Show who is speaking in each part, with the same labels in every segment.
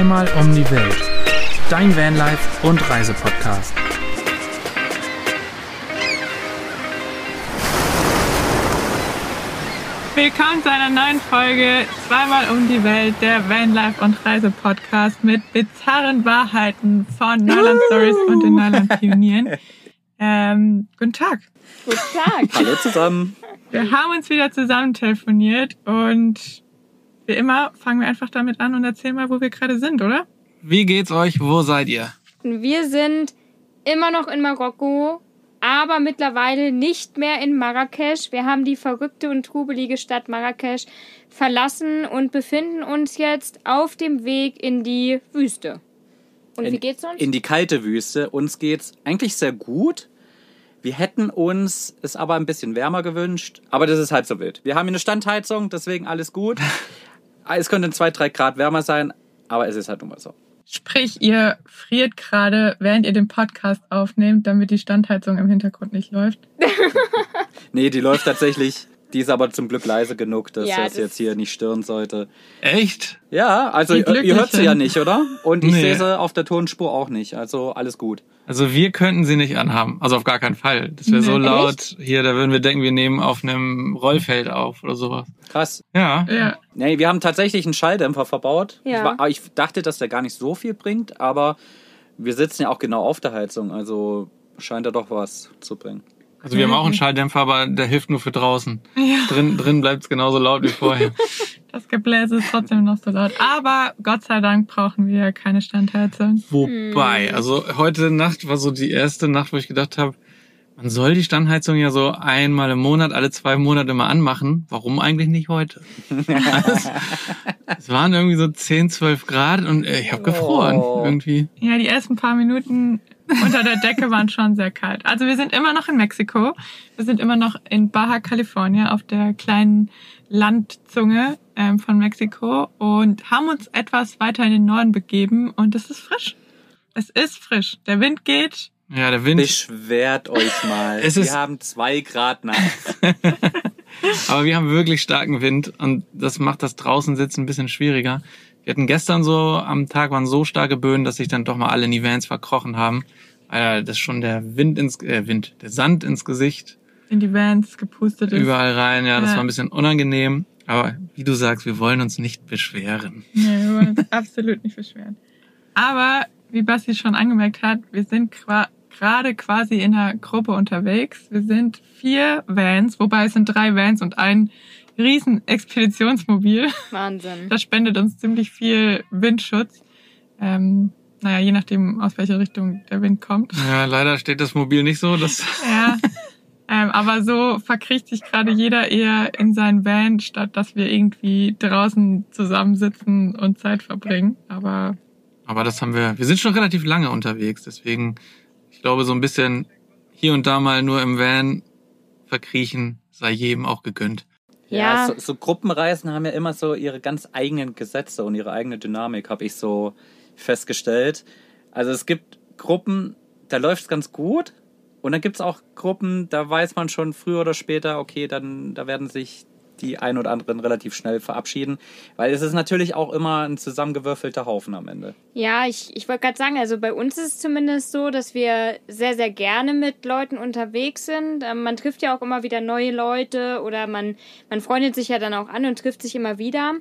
Speaker 1: Zweimal um die Welt. Dein Vanlife und Reisepodcast.
Speaker 2: Willkommen zu einer neuen Folge Zweimal um die Welt, der Vanlife und Reisepodcast mit bizarren Wahrheiten von Neuland Stories und den Neuland Pionieren. Ähm, guten Tag.
Speaker 3: Guten Tag.
Speaker 4: Hallo zusammen.
Speaker 2: Wir haben uns wieder zusammen telefoniert und wie immer fangen wir einfach damit an und erzählen mal, wo wir gerade sind, oder?
Speaker 1: Wie geht's euch? Wo seid ihr?
Speaker 3: Wir sind immer noch in Marokko, aber mittlerweile nicht mehr in Marrakesch. Wir haben die verrückte und trubelige Stadt Marrakesch verlassen und befinden uns jetzt auf dem Weg in die Wüste. Und
Speaker 4: in,
Speaker 3: wie geht's uns?
Speaker 4: In die kalte Wüste. Uns geht's eigentlich sehr gut. Wir hätten uns es aber ein bisschen wärmer gewünscht, aber das ist halb so wild. Wir haben hier eine Standheizung, deswegen alles gut. es könnte zwei, drei Grad wärmer sein, aber es ist halt nun mal so.
Speaker 2: Sprich, ihr friert gerade, während ihr den Podcast aufnehmt, damit die Standheizung im Hintergrund nicht läuft.
Speaker 4: nee, die läuft tatsächlich. Die ist aber zum Glück leise genug, dass
Speaker 3: Ja,
Speaker 4: das
Speaker 3: das-
Speaker 4: jetzt hier nicht stören sollte.
Speaker 1: Echt?
Speaker 4: Ja, also ihr, ihr hört sie ja nicht, oder? Und ich
Speaker 1: Nee.
Speaker 4: sehe sie auf der Tonspur auch nicht. Also alles gut.
Speaker 1: Also wir könnten sie nicht anhaben. Also auf gar keinen Fall. Das wäre so
Speaker 2: Nee.
Speaker 1: laut. Hier, da würden wir denken, wir nehmen auf einem Rollfeld auf oder sowas.
Speaker 4: Krass.
Speaker 1: Ja.
Speaker 2: Ja.
Speaker 4: Nee, wir haben tatsächlich einen Schalldämpfer verbaut.
Speaker 3: Ja.
Speaker 4: Ich, war, ich dachte, dass der gar nicht so viel bringt, aber wir sitzen ja auch genau auf der Heizung, also scheint er doch was zu bringen.
Speaker 1: Also wir haben auch einen Schalldämpfer, aber der hilft nur für draußen. Drin, drin bleibt es genauso laut wie vorher.
Speaker 2: Das Gebläse ist trotzdem noch so laut. Aber Gott sei Dank brauchen wir keine Standheizung.
Speaker 1: Wobei, also heute Nacht war so die erste Nacht, wo ich gedacht habe, man soll die Standheizung ja so einmal im Monat, alle zwei Monate mal anmachen. Warum eigentlich nicht heute? es, es waren irgendwie so 10, 12 Grad und äh, ich habe gefroren
Speaker 4: Oh.
Speaker 1: irgendwie.
Speaker 2: Ja, die ersten paar Minuten unter der Decke waren schon sehr kalt. Also wir sind immer noch in Mexiko. Wir sind immer noch in Baja California auf der kleinen Landzunge ähm, von Mexiko und haben uns etwas weiter in den Norden begeben und es ist frisch. Es ist frisch. Der Wind geht.
Speaker 1: Ja, der Wind.
Speaker 4: Beschwert euch mal.
Speaker 1: Es ist-
Speaker 4: wir haben zwei Grad nachts.
Speaker 1: Aber wir haben wirklich starken Wind und das macht das draußen sitzen ein bisschen schwieriger. Wir hatten gestern so, am Tag waren so starke Böen, dass sich dann doch mal alle in die Vans verkrochen haben. Weil das schon der Wind ins, äh, Wind, der Sand ins Gesicht
Speaker 2: in die Vans gepustet ist.
Speaker 1: überall rein. Ja, das
Speaker 2: Ja.
Speaker 1: war ein bisschen unangenehm. Aber wie du sagst, wir wollen uns nicht beschweren.
Speaker 2: Nee, wir wollen uns absolut nicht beschweren. Aber, wie Basti schon angemerkt hat, wir sind qua- gerade quasi in einer Gruppe unterwegs. Wir sind vier Vans, wobei es sind drei Vans und ein riesen Expeditionsmobil.
Speaker 3: Wahnsinn.
Speaker 2: Das spendet uns ziemlich viel Windschutz. Ähm, naja, je nachdem, aus welcher Richtung der Wind kommt.
Speaker 1: Ja, leider steht das Mobil nicht so. Das,
Speaker 2: Ja. Ähm, aber so verkriecht sich gerade jeder eher in seinen Van, statt dass wir irgendwie draußen zusammensitzen und Zeit verbringen. Aber
Speaker 1: aber das haben wir, wir sind schon relativ lange unterwegs. Deswegen, ich glaube, so ein bisschen hier und da mal nur im Van verkriechen sei jedem auch gegönnt.
Speaker 3: Ja.
Speaker 4: so, so Gruppenreisen haben ja immer so ihre ganz eigenen Gesetze und ihre eigene Dynamik, habe ich so festgestellt. Also es gibt Gruppen, da läuft's ganz gut. Und dann gibt's auch Gruppen, da weiß man schon früher oder später, okay, dann da werden sich die ein oder anderen relativ schnell verabschieden. Weil es ist natürlich auch immer ein zusammengewürfelter Haufen am Ende.
Speaker 3: Ja, ich, ich wollte gerade sagen, also bei uns ist es zumindest so, dass wir sehr, sehr gerne mit Leuten unterwegs sind. Ähm, man trifft ja auch immer wieder neue Leute oder man, man freundet sich ja dann auch an und trifft sich immer wieder.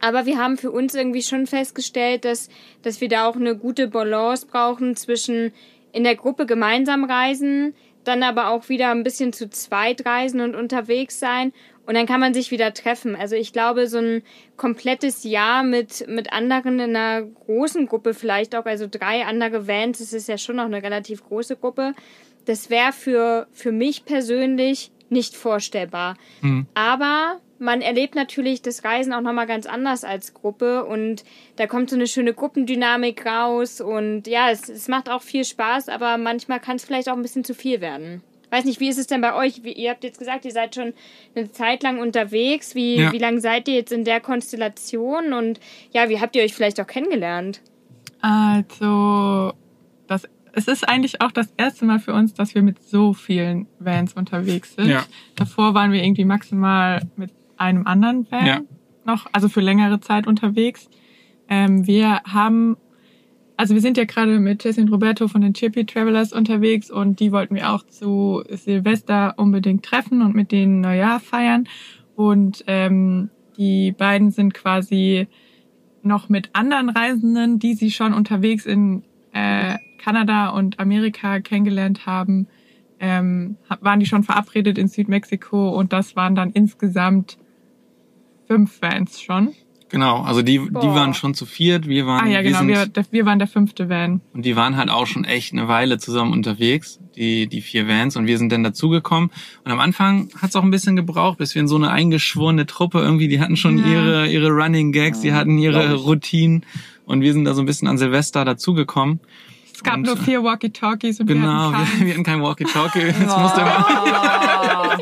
Speaker 3: Aber wir haben für uns irgendwie schon festgestellt, dass, dass wir da auch eine gute Balance brauchen zwischen in der Gruppe gemeinsam reisen, dann aber auch wieder ein bisschen zu zweit reisen und unterwegs sein. Und dann kann man sich wieder treffen. Also ich glaube, so ein komplettes Jahr mit, mit anderen in einer großen Gruppe vielleicht auch, also drei andere Vans, das ist ja schon noch eine relativ große Gruppe, das wäre für, für mich persönlich nicht vorstellbar. Aber man erlebt natürlich das Reisen auch nochmal ganz anders als Gruppe und da kommt so eine schöne Gruppendynamik raus und ja, es, es macht auch viel Spaß, aber manchmal kann es vielleicht auch ein bisschen zu viel werden. Weiß nicht, wie ist es denn bei euch? Wie, ihr habt jetzt gesagt, ihr seid schon eine Zeit lang unterwegs. Wie,
Speaker 1: Ja.
Speaker 3: wie lange seid ihr jetzt in der Konstellation? Und ja, wie habt ihr euch vielleicht auch kennengelernt?
Speaker 2: Also, das, es ist eigentlich auch das erste Mal für uns, dass wir mit so vielen Vans unterwegs sind.
Speaker 1: Ja.
Speaker 2: Davor waren wir irgendwie maximal mit einem anderen Van
Speaker 1: Ja.
Speaker 2: noch, also für längere Zeit unterwegs. Ähm, wir haben, also wir sind ja gerade mit Jesse und Roberto von den Chippy Travelers unterwegs und die wollten wir auch zu Silvester unbedingt treffen und mit denen Neujahr feiern. Und ähm, die beiden sind quasi noch mit anderen Reisenden, die sie schon unterwegs in äh, Kanada und Amerika kennengelernt haben, ähm, waren die schon verabredet in Südmexiko und das waren dann insgesamt fünf Fans schon.
Speaker 1: Genau, also die, die waren schon zu viert, wir waren,
Speaker 2: Ah ja, genau,
Speaker 1: wir
Speaker 2: wir,
Speaker 1: sind,
Speaker 2: der- wir waren der fünfte Van.
Speaker 1: und die waren halt auch schon echt eine Weile zusammen unterwegs, die, die vier Vans, und wir sind dann dazugekommen. Und am Anfang hat es auch ein bisschen gebraucht, bis wir in so eine eingeschworene Truppe irgendwie, die hatten schon
Speaker 2: Ja.
Speaker 1: ihre, ihre Running Gags, die hatten ihre. Routinen, und wir sind da so ein bisschen an Silvester dazugekommen.
Speaker 2: Es gab
Speaker 1: Und,
Speaker 2: nur vier Walkie-Talkies und
Speaker 1: Genau,
Speaker 2: wir hatten keinen.
Speaker 1: wir hatten kein Walkie-Talkie. Jetzt musste immer,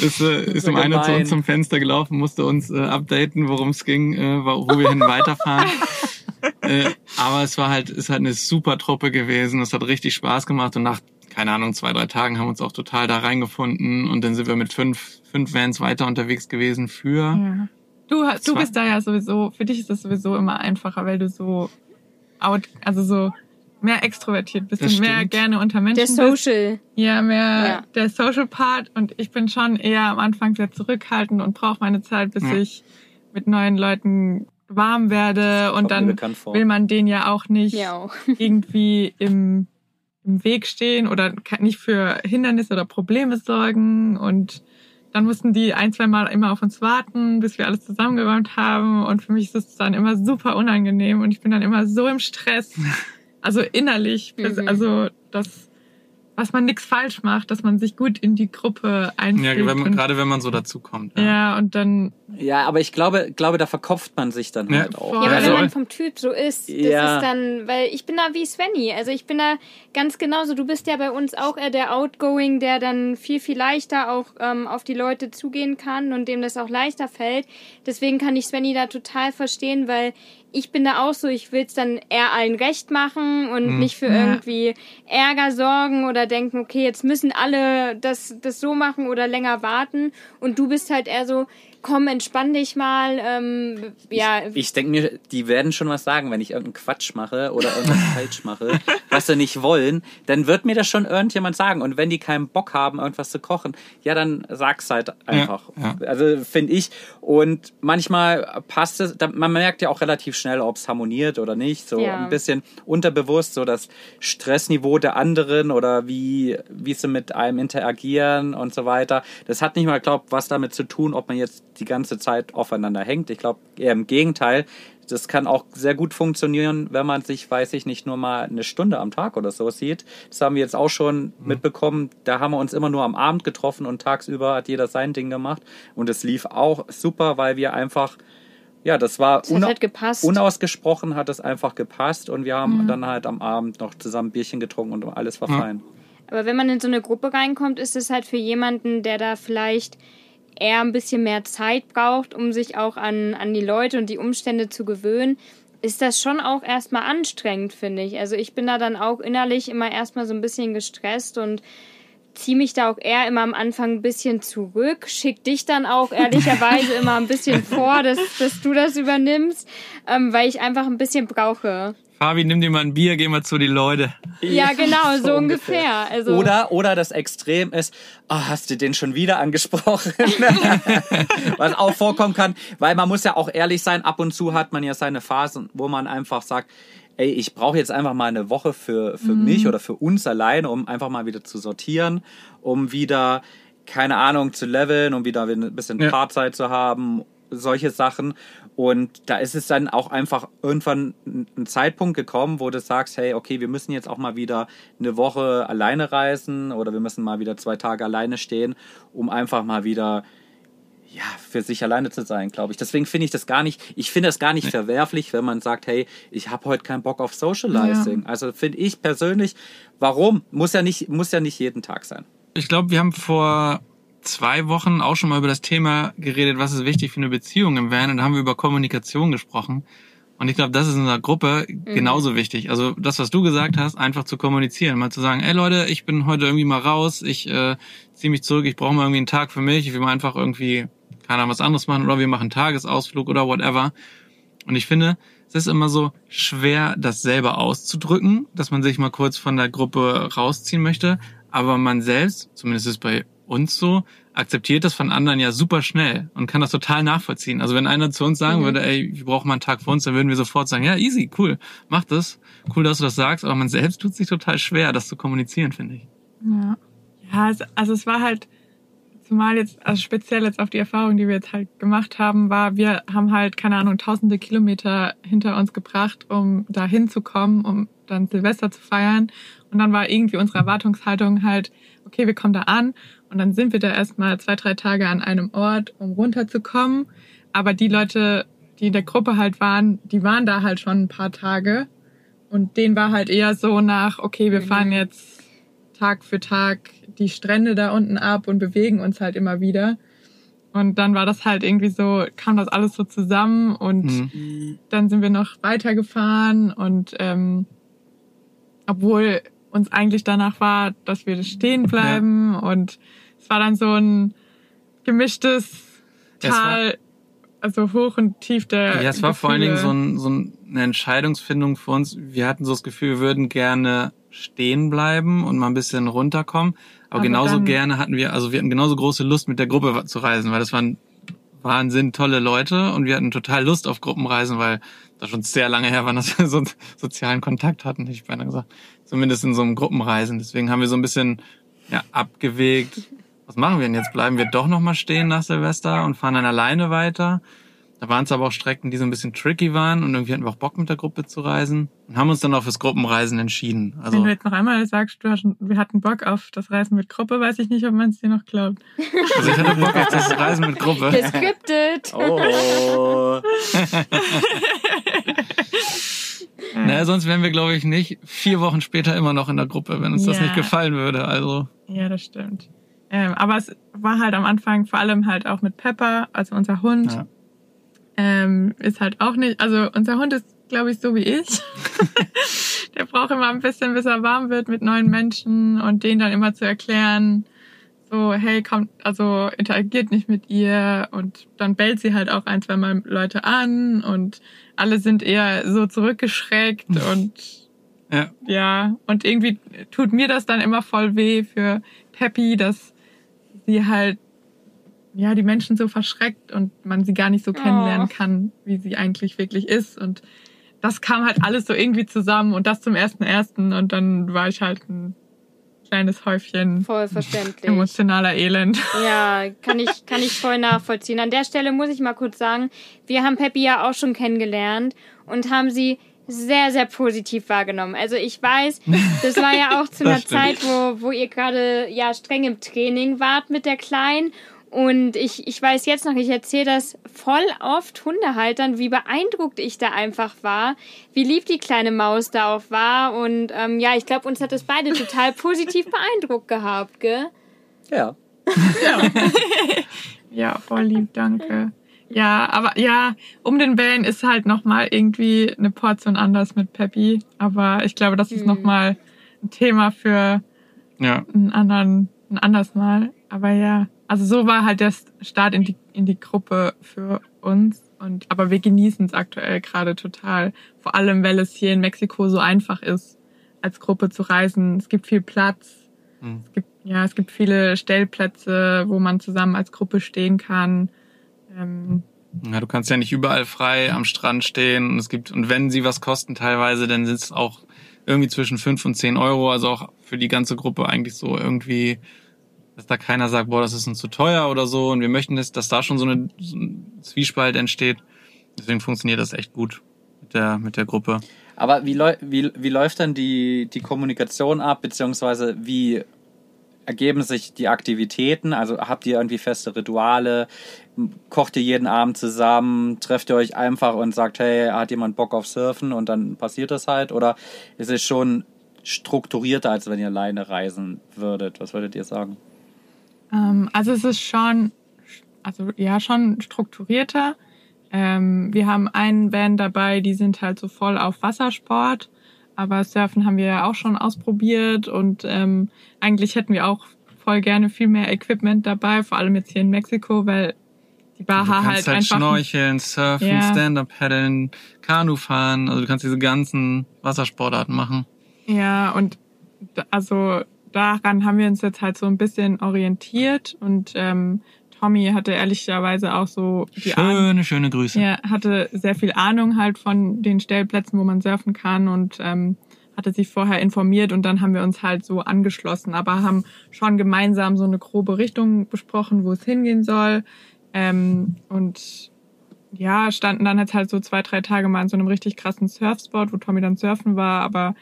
Speaker 1: ist, äh, ist um einer zu uns zum Fenster gelaufen, musste uns äh, updaten, worum es ging, äh, wo wir hin weiterfahren. äh, aber es war halt, ist halt eine super Truppe gewesen. Es hat richtig Spaß gemacht und nach, keine Ahnung, zwei, drei Tagen haben wir uns auch total da reingefunden und dann sind wir mit fünf, fünf Vans weiter unterwegs gewesen für,
Speaker 2: Ja. Du, hast- du bist da ja sowieso, für dich ist das sowieso immer einfacher, weil du so out, also so mehr extrovertiert bist und mehr gerne unter
Speaker 3: Der
Speaker 2: Menschen bist.
Speaker 3: Social.
Speaker 2: Ja, mehr
Speaker 3: Ja.
Speaker 2: der Social Part und ich bin schon eher am Anfang sehr zurückhaltend und brauche meine Zeit, bis
Speaker 1: Ja.
Speaker 2: ich mit neuen Leuten warm werde und dann will man denen ja auch nicht
Speaker 3: Ja auch.
Speaker 2: irgendwie im, im Weg stehen oder nicht für Hindernisse oder Probleme sorgen und dann mussten die ein, zwei Mal immer auf uns warten, bis wir alles zusammengeräumt haben und für mich ist es dann immer super unangenehm und ich bin dann immer so im Stress, also innerlich,
Speaker 3: Mhm.
Speaker 2: also das, was man nichts falsch macht, dass man sich gut in die Gruppe
Speaker 1: ja,
Speaker 2: einfügt.
Speaker 1: wenn man,
Speaker 2: und,
Speaker 1: gerade wenn man so dazukommt.
Speaker 2: ja, und dann
Speaker 4: Ja, aber ich glaube, glaube, da verkopft man sich dann
Speaker 1: Ja.
Speaker 4: halt auch.
Speaker 2: Voll.
Speaker 3: Ja, aber
Speaker 1: Also-
Speaker 3: wenn man vom Typ so ist, das
Speaker 4: Ja.
Speaker 3: ist dann, weil ich bin da wie Svenny. Also ich bin da ganz genauso. Du bist ja bei uns auch eher der Outgoing, der dann viel, viel leichter auch ähm, auf die Leute zugehen kann und dem das auch leichter fällt. Deswegen kann ich Svenny da total verstehen, weil ich bin da auch so, ich will es dann eher allen recht machen und
Speaker 1: Mhm.
Speaker 3: nicht für
Speaker 2: Ja.
Speaker 3: irgendwie Ärger sorgen oder denken, okay, jetzt müssen alle das, das so machen oder länger warten. Und du bist halt eher so, komm, entspann dich mal. Ähm, ja,
Speaker 4: Ich denke mir, die werden schon was sagen, wenn ich irgendeinen Quatsch mache oder irgendwas falsch mache, was sie nicht wollen, dann wird mir das schon irgendjemand sagen. Und wenn die keinen Bock haben, irgendwas zu kochen, ja, dann sag's halt einfach.
Speaker 1: Ja,
Speaker 4: Also finde ich. Und manchmal passt es, man merkt ja auch relativ schnell, ob es harmoniert oder nicht. So
Speaker 3: Ja.
Speaker 4: ein bisschen unterbewusst, so das Stressniveau der anderen oder wie, wie sie mit einem interagieren und so weiter. Das hat nicht mal, glaube was damit zu tun, ob man jetzt die ganze Zeit aufeinander hängt. Ich glaube eher im Gegenteil. Das kann auch sehr gut funktionieren, wenn man sich, weiß ich nicht, nur mal eine Stunde am Tag oder so sieht. Das haben wir jetzt auch schon mitbekommen. Da haben wir uns immer nur am Abend getroffen und tagsüber hat jeder sein Ding gemacht. Und es lief auch super, weil wir einfach, ja, das war
Speaker 3: das hat halt
Speaker 4: unausgesprochen, hat es einfach gepasst und wir haben
Speaker 2: Mhm.
Speaker 4: dann halt am Abend noch zusammen Bierchen getrunken und alles war
Speaker 1: Ja.
Speaker 4: fein.
Speaker 3: Aber wenn man in so eine Gruppe reinkommt, ist es halt für jemanden, der da vielleicht eher ein bisschen mehr Zeit braucht, um sich auch an, an die Leute und die Umstände zu gewöhnen, ist das schon auch erstmal anstrengend, finde ich. Also ich bin da dann auch innerlich immer erstmal so ein bisschen gestresst und ziehe mich da auch eher immer am Anfang ein bisschen zurück, schick dich dann auch ehrlicherweise immer ein bisschen vor, dass, dass du das übernimmst, ähm, weil ich einfach ein bisschen brauche.
Speaker 1: Fabi, nimm dir mal ein Bier, geh mal zu die Leute.
Speaker 3: Ja, genau, so, ungefähr. Also,
Speaker 4: Oder, oder das Extrem ist, ah, hast du den schon wieder angesprochen? Was auch vorkommen kann, weil man muss ja auch ehrlich sein, ab und zu hat man ja seine Phasen, wo man einfach sagt, ey, ich brauche jetzt einfach mal eine Woche für, für mich oder für uns alleine, um einfach mal wieder zu sortieren, um wieder, keine Ahnung, zu leveln, um wieder ein bisschen
Speaker 1: Ja.
Speaker 4: Paarzeit zu haben, solche Sachen. Und da ist es dann auch einfach irgendwann ein Zeitpunkt gekommen, wo du sagst, hey, okay, wir müssen jetzt auch mal wieder eine Woche alleine reisen oder wir müssen mal wieder zwei Tage alleine stehen, um einfach mal wieder ja, für sich alleine zu sein, glaube ich. Deswegen finde ich das gar nicht, ich finde das gar nicht verwerflich, wenn man sagt, hey, ich habe heute keinen Bock auf Socializing. Also finde ich persönlich, warum? Muss ja nicht, muss ja nicht jeden Tag sein.
Speaker 1: Ich glaube, wir haben vor zwei Wochen auch schon mal über das Thema geredet, was ist wichtig für eine Beziehung im Van. Und da haben wir über Kommunikation gesprochen. Und ich glaube, das ist in unserer Gruppe genauso wichtig. Also das, was du gesagt hast, einfach zu kommunizieren. Mal zu sagen, ey Leute, ich bin heute irgendwie mal raus, ich äh, ziehe mich zurück, ich brauche mal irgendwie einen Tag für mich, ich will mal einfach irgendwie, keine Ahnung, was anderes machen oder wir machen einen Tagesausflug oder whatever. Und ich finde, es ist immer so schwer, das selber auszudrücken, dass man sich mal kurz von der Gruppe rausziehen möchte. Aber man selbst, zumindest ist bei uns so, akzeptiert das von anderen ja super schnell und kann das total nachvollziehen. Also wenn einer zu uns sagen
Speaker 3: Mhm.
Speaker 1: würde, ey, wir brauchen mal einen Tag für uns, dann würden wir sofort sagen, ja, easy, cool, mach das. Cool, dass du das sagst. Aber man selbst tut sich total schwer, das zu kommunizieren, finde ich.
Speaker 2: Ja. Ja, es, also es war halt, zumal jetzt, also speziell jetzt auf die Erfahrung, die wir jetzt halt gemacht haben, war, wir haben halt, keine Ahnung, tausende Kilometer hinter uns gebracht, um da hinzukommen, um dann Silvester zu feiern. Und dann war irgendwie unsere Erwartungshaltung halt, okay, wir kommen da an und dann sind wir da erstmal zwei, drei Tage an einem Ort, um runterzukommen. Aber die Leute, die in der Gruppe halt waren, die waren da halt schon ein paar Tage. Und denen war halt eher so nach, okay, wir
Speaker 3: Mhm.
Speaker 2: fahren jetzt Tag für Tag die Strände da unten ab und bewegen uns halt immer wieder. Und dann war das halt irgendwie so, kam das alles so zusammen und
Speaker 1: Mhm.
Speaker 2: dann sind wir noch weitergefahren und ähm, obwohl uns eigentlich danach war, dass wir stehen bleiben und es war dann so ein gemischtes Tal, also hoch und tief der
Speaker 1: Ja, es war vor allen Dingen so, ein, so ein- eine Entscheidungsfindung für uns. Wir hatten so das Gefühl, wir würden gerne stehen bleiben und mal ein bisschen runterkommen. Aber,
Speaker 2: Aber
Speaker 1: genauso gerne hatten wir, also wir hatten genauso große Lust mit der Gruppe zu reisen, weil das waren Wahnsinn tolle Leute und wir hatten total Lust auf Gruppenreisen, weil das schon sehr lange her war, dass wir so einen sozialen Kontakt hatten, hätte ich beinahe gesagt. Zumindest in so einem Gruppenreisen. Deswegen haben wir so ein bisschen ja, abgewegt. Was machen wir denn jetzt? Bleiben wir doch nochmal stehen nach Silvester und fahren dann alleine weiter? Da waren es aber auch Strecken, die so ein bisschen tricky waren und irgendwie hatten wir auch Bock mit der Gruppe zu reisen und haben uns dann auch fürs Gruppenreisen entschieden.
Speaker 2: Wenn
Speaker 1: Also
Speaker 2: du jetzt noch einmal sagst, du hast, wir hatten Bock auf das Reisen mit Gruppe, weiß ich nicht, ob man es dir noch glaubt.
Speaker 1: Also ich hatte Bock auf das Reisen mit Gruppe.
Speaker 3: Gescriptet.
Speaker 4: Oh.
Speaker 1: Naja, sonst wären wir, glaube ich, nicht vier Wochen später immer noch in der Gruppe, wenn uns das
Speaker 2: Ja.
Speaker 1: nicht gefallen würde. Also,
Speaker 2: Ja, das stimmt. Ähm, aber es war halt am Anfang vor allem halt auch mit Pepper, also unser Hund.
Speaker 1: Ja.
Speaker 2: Ähm, ist halt auch nicht, also unser Hund ist, glaube ich, so wie ich. Der braucht immer ein bisschen, bis er warm wird mit neuen Menschen und denen dann immer zu erklären, so, hey, kommt, also interagiert nicht mit ihr und dann bellt sie halt auch ein, zwei Mal Leute an und alle sind eher so zurückgeschreckt und
Speaker 1: ja.
Speaker 2: ja, und irgendwie tut mir das dann immer voll weh für Peppy, dass sie halt ja die Menschen so verschreckt und man sie gar nicht so kennenlernen
Speaker 3: Oh.
Speaker 2: kann, wie sie eigentlich wirklich ist. Und das kam halt alles so irgendwie zusammen und das zum ersten ersten und dann war ich halt ein kleines Häufchen
Speaker 3: Voll verständlich.
Speaker 2: emotionaler Elend.
Speaker 3: Ja, kann ich, kann ich voll nachvollziehen. An der Stelle muss ich mal kurz sagen, wir haben Peppy ja auch schon kennengelernt und haben sie sehr, sehr positiv wahrgenommen. Also ich weiß, das war ja auch zu einer
Speaker 1: stimmt.
Speaker 3: Zeit, wo, wo ihr gerade ja streng im Training wart mit der Kleinen. Und ich, ich weiß jetzt noch, ich erzähle das voll oft Hundehaltern, wie beeindruckt ich da einfach war, wie lieb die kleine Maus da auch war. Und ähm, ja, ich glaube, uns hat das beide total positiv beeindruckt gehabt, gell?
Speaker 4: Ja.
Speaker 2: Ja, voll lieb, danke. Ja, aber ja, um den Van ist halt nochmal irgendwie eine Portion anders mit Peppy. Aber ich glaube, das ist
Speaker 3: Hm.
Speaker 2: nochmal ein Thema für
Speaker 1: Ja.
Speaker 2: einen anderen, ein anderes Mal. Aber ja, also so war halt der Start in die, in die Gruppe für uns. Und, aber wir genießen es aktuell gerade total. Vor allem, weil es hier in Mexiko so einfach ist, als Gruppe zu reisen. Es gibt viel Platz.
Speaker 1: Hm.
Speaker 2: Es gibt, ja, es gibt viele Stellplätze, wo man zusammen als Gruppe stehen kann. Ähm,
Speaker 1: Ja, du kannst ja nicht überall frei am Strand stehen. Und es gibt, und wenn sie was kosten teilweise, dann sind es auch irgendwie zwischen fünf und zehn Euro. Also auch für die ganze Gruppe eigentlich so irgendwie, dass da keiner sagt, boah, das ist uns zu teuer oder so. Und wir möchten, dass, dass da schon so, eine, so ein Zwiespalt entsteht. Deswegen funktioniert das echt gut mit der, mit der Gruppe.
Speaker 4: Aber wie, wie, wie läuft dann die, die Kommunikation ab, beziehungsweise wie ergeben sich die Aktivitäten? Also habt ihr irgendwie feste Rituale? Kocht ihr jeden Abend zusammen? Trefft ihr euch einfach und sagt, hey, hat jemand Bock auf Surfen und dann passiert das halt? Oder ist es schon strukturierter, als wenn ihr alleine reisen würdet? Was würdet ihr sagen?
Speaker 2: Ähm, also es ist schon, also ja, schon strukturierter. Ähm, wir haben einen Band dabei, die sind halt so voll auf Wassersport. Aber Surfen haben wir ja auch schon ausprobiert und ähm, eigentlich hätten wir auch voll gerne viel mehr Equipment dabei, vor allem jetzt hier in Mexiko, weil die
Speaker 1: Du
Speaker 2: Baha
Speaker 1: kannst
Speaker 2: halt
Speaker 1: halt,
Speaker 2: einfach.
Speaker 1: schnorcheln, surfen,
Speaker 2: Ja.
Speaker 1: Stand-up paddeln, Kanu fahren. Also du kannst diese ganzen Wassersportarten machen.
Speaker 2: Ja, und also daran haben wir uns jetzt halt so ein bisschen orientiert und ähm, Tommy hatte ehrlicherweise auch so die Ahnung.
Speaker 1: Schöne, schöne Grüße.
Speaker 2: Er hatte sehr viel Ahnung halt von den Stellplätzen, wo man surfen kann und ähm, hatte sich vorher informiert und dann haben wir uns halt so angeschlossen, aber haben schon gemeinsam so eine grobe Richtung besprochen, wo es hingehen soll. Ähm, und ja, standen dann jetzt halt so zwei, drei Tage mal in so einem richtig krassen Surfspot, wo Tommy dann surfen war, aber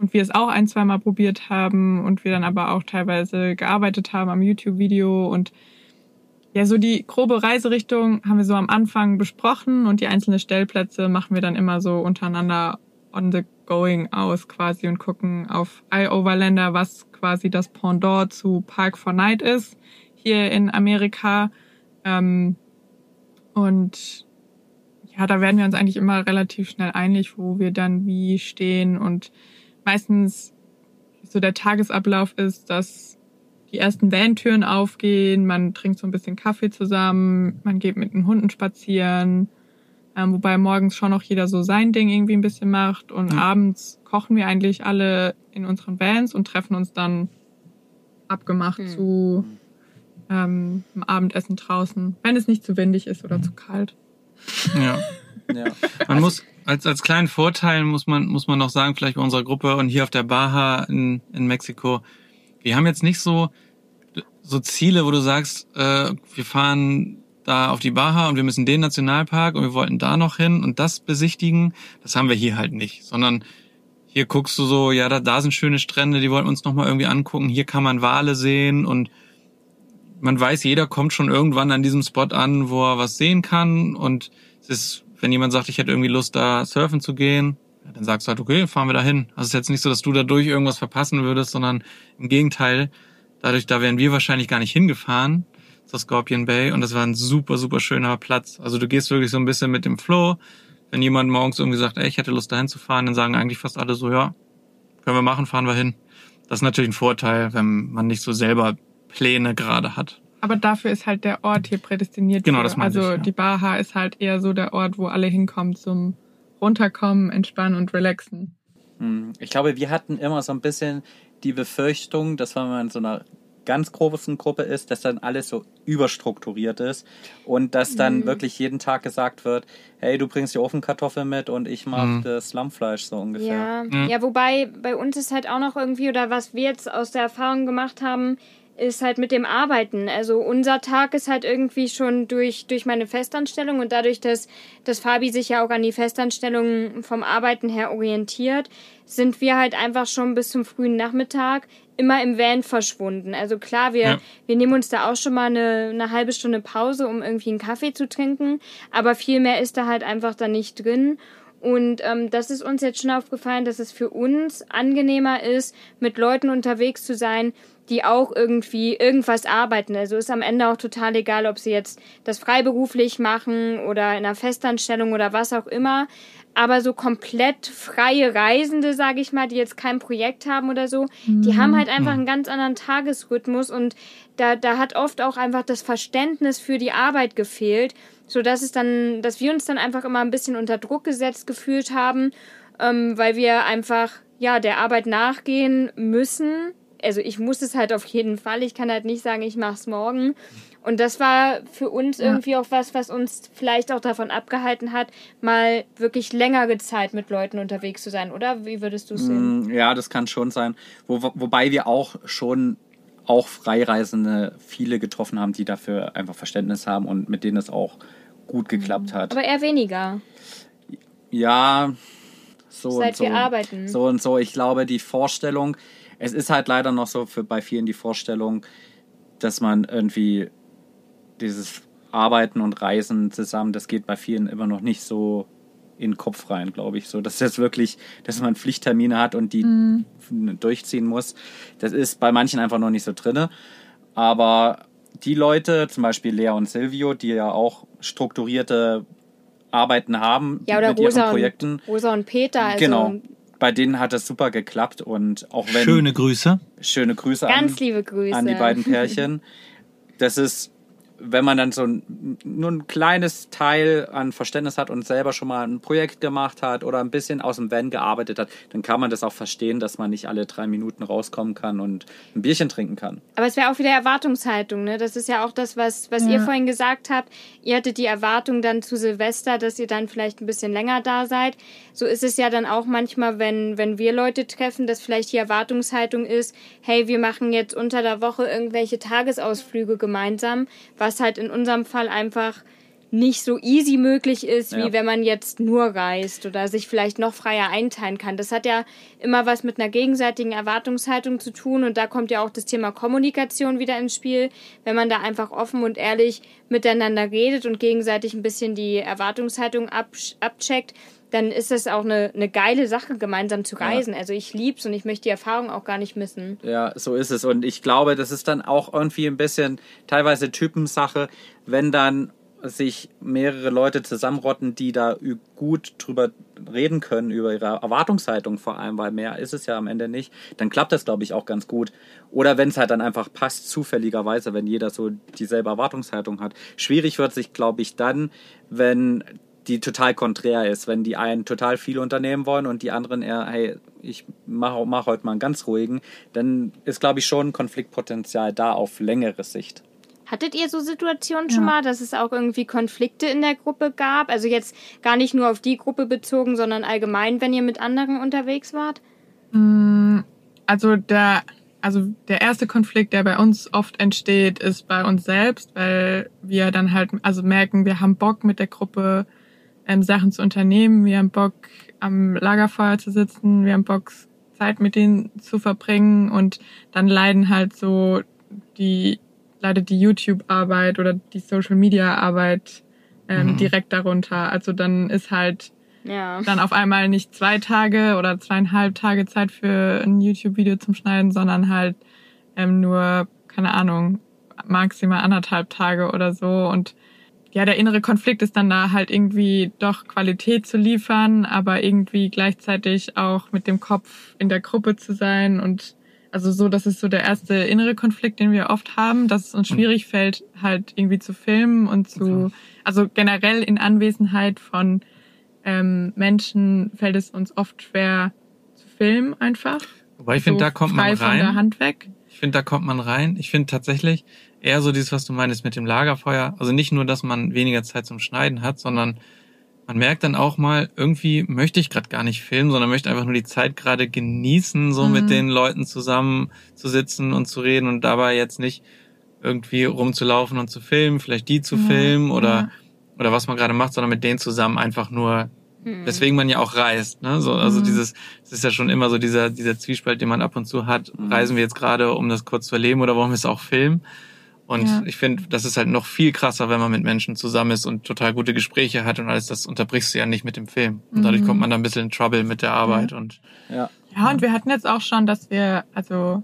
Speaker 2: und wir es auch ein, zwei Mal probiert haben und wir dann aber auch teilweise gearbeitet haben am YouTube-Video und ja, so die grobe Reiserichtung haben wir so am Anfang besprochen und die einzelnen Stellplätze machen wir dann immer so untereinander on the going aus quasi und gucken auf iOverlander, was quasi das Pendant zu Park for Night ist hier in Amerika. Ähm, und ja, da werden wir uns eigentlich immer relativ schnell einig, wo wir dann wie stehen und meistens so der Tagesablauf ist, dass die ersten Van-Türen aufgehen, man trinkt so ein bisschen Kaffee zusammen, man geht mit den Hunden spazieren, ähm, wobei morgens schon noch jeder so sein Ding irgendwie ein bisschen macht und
Speaker 1: Ja.
Speaker 2: abends kochen wir eigentlich alle in unseren Vans und treffen uns dann abgemacht
Speaker 3: Hm.
Speaker 2: zu ähm, einem Abendessen draußen, wenn es nicht zu windig ist oder zu kalt.
Speaker 1: Ja.
Speaker 4: Ja.
Speaker 1: Man muss, als, als kleinen Vorteil muss man, muss man noch sagen, vielleicht bei unserer Gruppe und hier auf der Baja in, in Mexiko, wir haben jetzt nicht so, so Ziele, wo du sagst, äh, wir fahren da auf die Baja und wir müssen den Nationalpark und wir wollten da noch hin und das besichtigen. Das haben wir hier halt nicht, sondern hier guckst du so, ja, da, da sind schöne Strände, die wollten wir uns nochmal irgendwie angucken. Hier kann man Wale sehen und man weiß, jeder kommt schon irgendwann an diesem Spot an, wo er was sehen kann und es ist, wenn jemand sagt, ich hätte irgendwie Lust, da surfen zu gehen, ja, dann sagst du halt, okay, fahren wir da hin. Also es ist jetzt nicht so, dass du dadurch irgendwas verpassen würdest, sondern im Gegenteil, dadurch, da wären wir wahrscheinlich gar nicht hingefahren zur Scorpion Bay und das war ein super, super schöner Platz. Also du gehst wirklich so ein bisschen mit dem Flow. Wenn jemand morgens irgendwie sagt, ey, ich hätte Lust, da hinzufahren, dann sagen eigentlich fast alle so, ja, können wir machen, fahren wir hin. Das ist natürlich ein Vorteil, wenn man nicht so selber Pläne gerade hat.
Speaker 2: Aber dafür ist halt der Ort hier prädestiniert.
Speaker 1: Genau,
Speaker 2: für.
Speaker 1: das meine
Speaker 2: Also
Speaker 1: ich, ja.
Speaker 2: die Baja ist halt eher so der Ort, wo alle hinkommen zum Runterkommen, entspannen und relaxen.
Speaker 4: Hm, Ich glaube, wir hatten immer so ein bisschen die Befürchtung, dass wenn man in so einer ganz großen Gruppe ist, dass dann alles so überstrukturiert ist und dass dann wirklich jeden Tag gesagt wird, hey, du bringst die Ofenkartoffeln mit und ich mach
Speaker 1: Mhm.
Speaker 4: das Lammfleisch so ungefähr.
Speaker 3: Ja,
Speaker 1: Mhm.
Speaker 3: ja, wobei bei uns ist halt auch noch irgendwie, oder was wir jetzt aus der Erfahrung gemacht haben, ist halt mit dem Arbeiten. Also unser Tag ist halt irgendwie schon durch, durch meine Festanstellung und dadurch, dass, dass Fabi sich ja auch an die Festanstellung vom Arbeiten her orientiert, sind wir halt einfach schon bis zum frühen Nachmittag immer im Van verschwunden. Also klar, wir,
Speaker 1: Ja.
Speaker 3: wir nehmen uns da auch schon mal eine, eine halbe Stunde Pause, um irgendwie einen Kaffee zu trinken, aber viel mehr ist da halt einfach da nicht drin. Und ähm, das ist uns jetzt schon aufgefallen, dass es für uns angenehmer ist, mit Leuten unterwegs zu sein, die auch irgendwie irgendwas arbeiten. Also ist am Ende auch total egal, ob sie jetzt das freiberuflich machen oder in einer Festanstellung oder was auch immer. Aber so komplett freie Reisende, sage ich mal, die jetzt kein Projekt haben oder so, die haben halt einfach einen ganz anderen Tagesrhythmus und da, da hat oft auch einfach das Verständnis für die Arbeit gefehlt, so dass es dann, dass wir uns dann einfach immer ein bisschen unter Druck gesetzt gefühlt haben, ähm, weil wir einfach ja der Arbeit nachgehen müssen. Also ich muss es halt auf jeden Fall. Ich kann halt nicht sagen, ich mach's morgen. Und das war für uns
Speaker 2: Ja.
Speaker 3: irgendwie auch was, was uns vielleicht auch davon abgehalten hat, mal wirklich längere Zeit mit Leuten unterwegs zu sein, oder? Wie würdest du es sehen?
Speaker 4: Mm, Ja, das kann schon sein. Wo, wobei wir auch schon auch Freireisende viele getroffen haben, die dafür einfach Verständnis haben und mit denen es auch gut geklappt hat.
Speaker 3: Aber eher weniger,
Speaker 4: Ja, so und
Speaker 3: seit
Speaker 4: so.
Speaker 3: wir arbeiten.
Speaker 4: So und so. Ich glaube, die Vorstellung, es ist halt leider noch so für bei vielen die Vorstellung, dass man irgendwie dieses Arbeiten und Reisen zusammen, das geht bei vielen immer noch nicht so in den Kopf rein, glaube ich. So, dass das wirklich, dass man Pflichttermine hat und die durchziehen muss. Das ist bei manchen einfach noch nicht so drinne. Aber die Leute, zum Beispiel Lea und Silvio, die ja auch strukturierte Arbeiten haben
Speaker 3: ja, oder
Speaker 4: mit ihren
Speaker 3: Rosa
Speaker 4: Projekten,
Speaker 3: und, Rosa und Peter. Also
Speaker 4: Genau. Bei denen hat es super geklappt und auch wenn
Speaker 1: Schöne Grüße.
Speaker 4: schöne Grüße
Speaker 3: Ganz
Speaker 4: an,
Speaker 3: liebe Grüße.
Speaker 4: an die beiden Pärchen. Das ist wenn man dann so ein, nur ein kleines Teil an Verständnis hat und selber schon mal ein Projekt gemacht hat oder ein bisschen aus dem Van gearbeitet hat, dann kann man das auch verstehen, dass man nicht alle drei Minuten rauskommen kann und ein Bierchen trinken kann.
Speaker 3: Aber es wäre auch wieder Erwartungshaltung, ne? Das ist ja auch das, was, was
Speaker 2: Ja.
Speaker 3: ihr vorhin gesagt habt. Ihr hattet die Erwartung dann zu Silvester, dass ihr dann vielleicht ein bisschen länger da seid. So ist es ja dann auch manchmal, wenn, wenn wir Leute treffen, dass vielleicht die Erwartungshaltung ist, hey, wir machen jetzt unter der Woche irgendwelche Tagesausflüge gemeinsam, was halt in unserem Fall einfach nicht so easy möglich ist, wie
Speaker 4: Ja.
Speaker 3: wenn man jetzt nur reist oder sich vielleicht noch freier einteilen kann. Das hat ja immer was mit einer gegenseitigen Erwartungshaltung zu tun und da kommt ja auch das Thema Kommunikation wieder ins Spiel. Wenn man da einfach offen und ehrlich miteinander redet und gegenseitig ein bisschen die Erwartungshaltung abcheckt, dann ist das auch eine, eine geile Sache, gemeinsam zu reisen. Also ich lieb's und ich möchte die Erfahrung auch gar nicht missen.
Speaker 4: Ja, so ist es. Und ich glaube, das ist dann auch irgendwie ein bisschen teilweise Typensache, wenn dann sich mehrere Leute zusammenrotten, die da gut drüber reden können, über ihre Erwartungshaltung vor allem, weil mehr ist es ja am Ende nicht, dann klappt das, glaube ich, auch ganz gut. Oder wenn es halt dann einfach passt, zufälligerweise, wenn jeder so dieselbe Erwartungshaltung hat. Schwierig wird sich, glaube ich, dann, wenn die total konträr ist, wenn die einen total viel unternehmen wollen und die anderen eher, hey, ich mache mach heute mal einen ganz ruhigen, dann ist, glaube ich, schon Konfliktpotenzial da auf längere Sicht.
Speaker 3: Hattet ihr so Situationen schon
Speaker 2: Ja.
Speaker 3: mal, dass es auch irgendwie Konflikte in der Gruppe gab? Also jetzt gar nicht nur auf die Gruppe bezogen, sondern allgemein, wenn ihr mit anderen unterwegs wart?
Speaker 2: Mm, Also der, also der erste Konflikt, der bei uns oft entsteht, ist bei uns selbst, weil wir dann halt also merken, wir haben Bock mit der Gruppe ähm, Sachen zu unternehmen, wir haben Bock am Lagerfeuer zu sitzen, wir haben Bock Zeit mit denen zu verbringen und dann leiden halt so die leidet die YouTube-Arbeit oder die Social-Media-Arbeit ähm,
Speaker 1: Mhm.
Speaker 2: direkt darunter. Also dann ist halt
Speaker 3: Ja.
Speaker 2: dann auf einmal nicht zwei Tage oder zweieinhalb Tage Zeit für ein YouTube-Video zum Schneiden, sondern halt ähm, nur, keine Ahnung, maximal anderthalb Tage oder so. Und ja, der innere Konflikt ist dann da halt irgendwie doch Qualität zu liefern, aber irgendwie gleichzeitig auch mit dem Kopf in der Gruppe zu sein und also so, das ist so der erste innere Konflikt, den wir oft haben, dass es uns schwierig fällt, halt irgendwie zu filmen und zu,
Speaker 1: Okay.
Speaker 2: also generell in Anwesenheit von ähm, Menschen fällt es uns oft schwer zu filmen einfach.
Speaker 1: Wobei ich finde,
Speaker 2: so
Speaker 1: da kommt man
Speaker 2: von der
Speaker 1: rein.
Speaker 2: Hand weg.
Speaker 1: Ich finde, da kommt man rein. Ich finde tatsächlich eher so dieses, was du meinst mit dem Lagerfeuer. Also nicht nur, dass man weniger Zeit zum Schneiden hat, sondern man merkt dann auch mal, irgendwie möchte ich gerade gar nicht filmen, sondern möchte einfach nur die Zeit gerade genießen, so
Speaker 2: Mhm.
Speaker 1: mit den Leuten zusammen zu sitzen und zu reden und dabei jetzt nicht irgendwie rumzulaufen und zu filmen, vielleicht die zu
Speaker 2: Ja,
Speaker 1: filmen oder,
Speaker 2: ja.
Speaker 1: oder was man gerade macht, sondern mit denen zusammen einfach nur
Speaker 3: Hm.
Speaker 1: Weswegen man ja auch reist, ne? So, also
Speaker 2: Mhm.
Speaker 1: dieses, es ist ja schon immer so dieser, dieser Zwiespalt, den man ab und zu hat.
Speaker 4: Mhm.
Speaker 1: Reisen wir jetzt gerade, um das kurz zu erleben oder wollen wir es auch filmen? Und
Speaker 2: Ja.
Speaker 1: ich finde, das ist halt noch viel krasser, wenn man mit Menschen zusammen ist und total gute Gespräche hat und alles, das unterbrichst du ja nicht mit dem Film. Und dadurch
Speaker 2: Mhm.
Speaker 1: kommt man dann ein bisschen in Trouble mit der Arbeit und
Speaker 4: Ja.
Speaker 2: Ja, und wir hatten jetzt auch schon, dass wir, also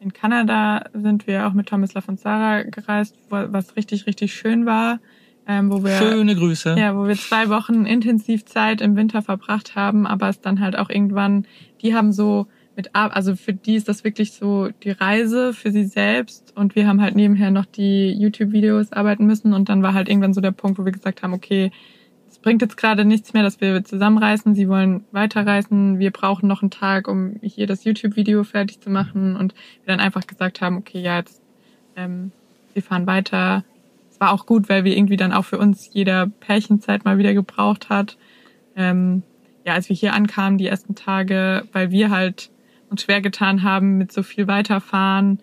Speaker 2: in Kanada sind wir auch mit Tomislav und Sarah gereist, was richtig, richtig schön war, ähm, wo wir
Speaker 1: schöne Grüße.
Speaker 2: Ja, wo wir zwei Wochen intensiv Zeit im Winter verbracht haben, aber es dann halt auch irgendwann, die haben so mit, also für die ist das wirklich so die Reise für sie selbst und wir haben halt nebenher noch die YouTube-Videos arbeiten müssen und dann war halt irgendwann so der Punkt, wo wir gesagt haben, okay, es bringt jetzt gerade nichts mehr, dass wir zusammenreisen, sie wollen weiterreisen, wir brauchen noch einen Tag, um hier das YouTube-Video fertig zu machen und wir dann einfach gesagt haben, okay, ja, jetzt, ähm, wir fahren weiter, war auch gut, weil wir irgendwie dann auch für uns jeder Pärchenzeit mal wieder gebraucht hat. Ähm, ja, als wir hier ankamen, die ersten Tage, weil wir halt uns schwer getan haben mit so viel weiterfahren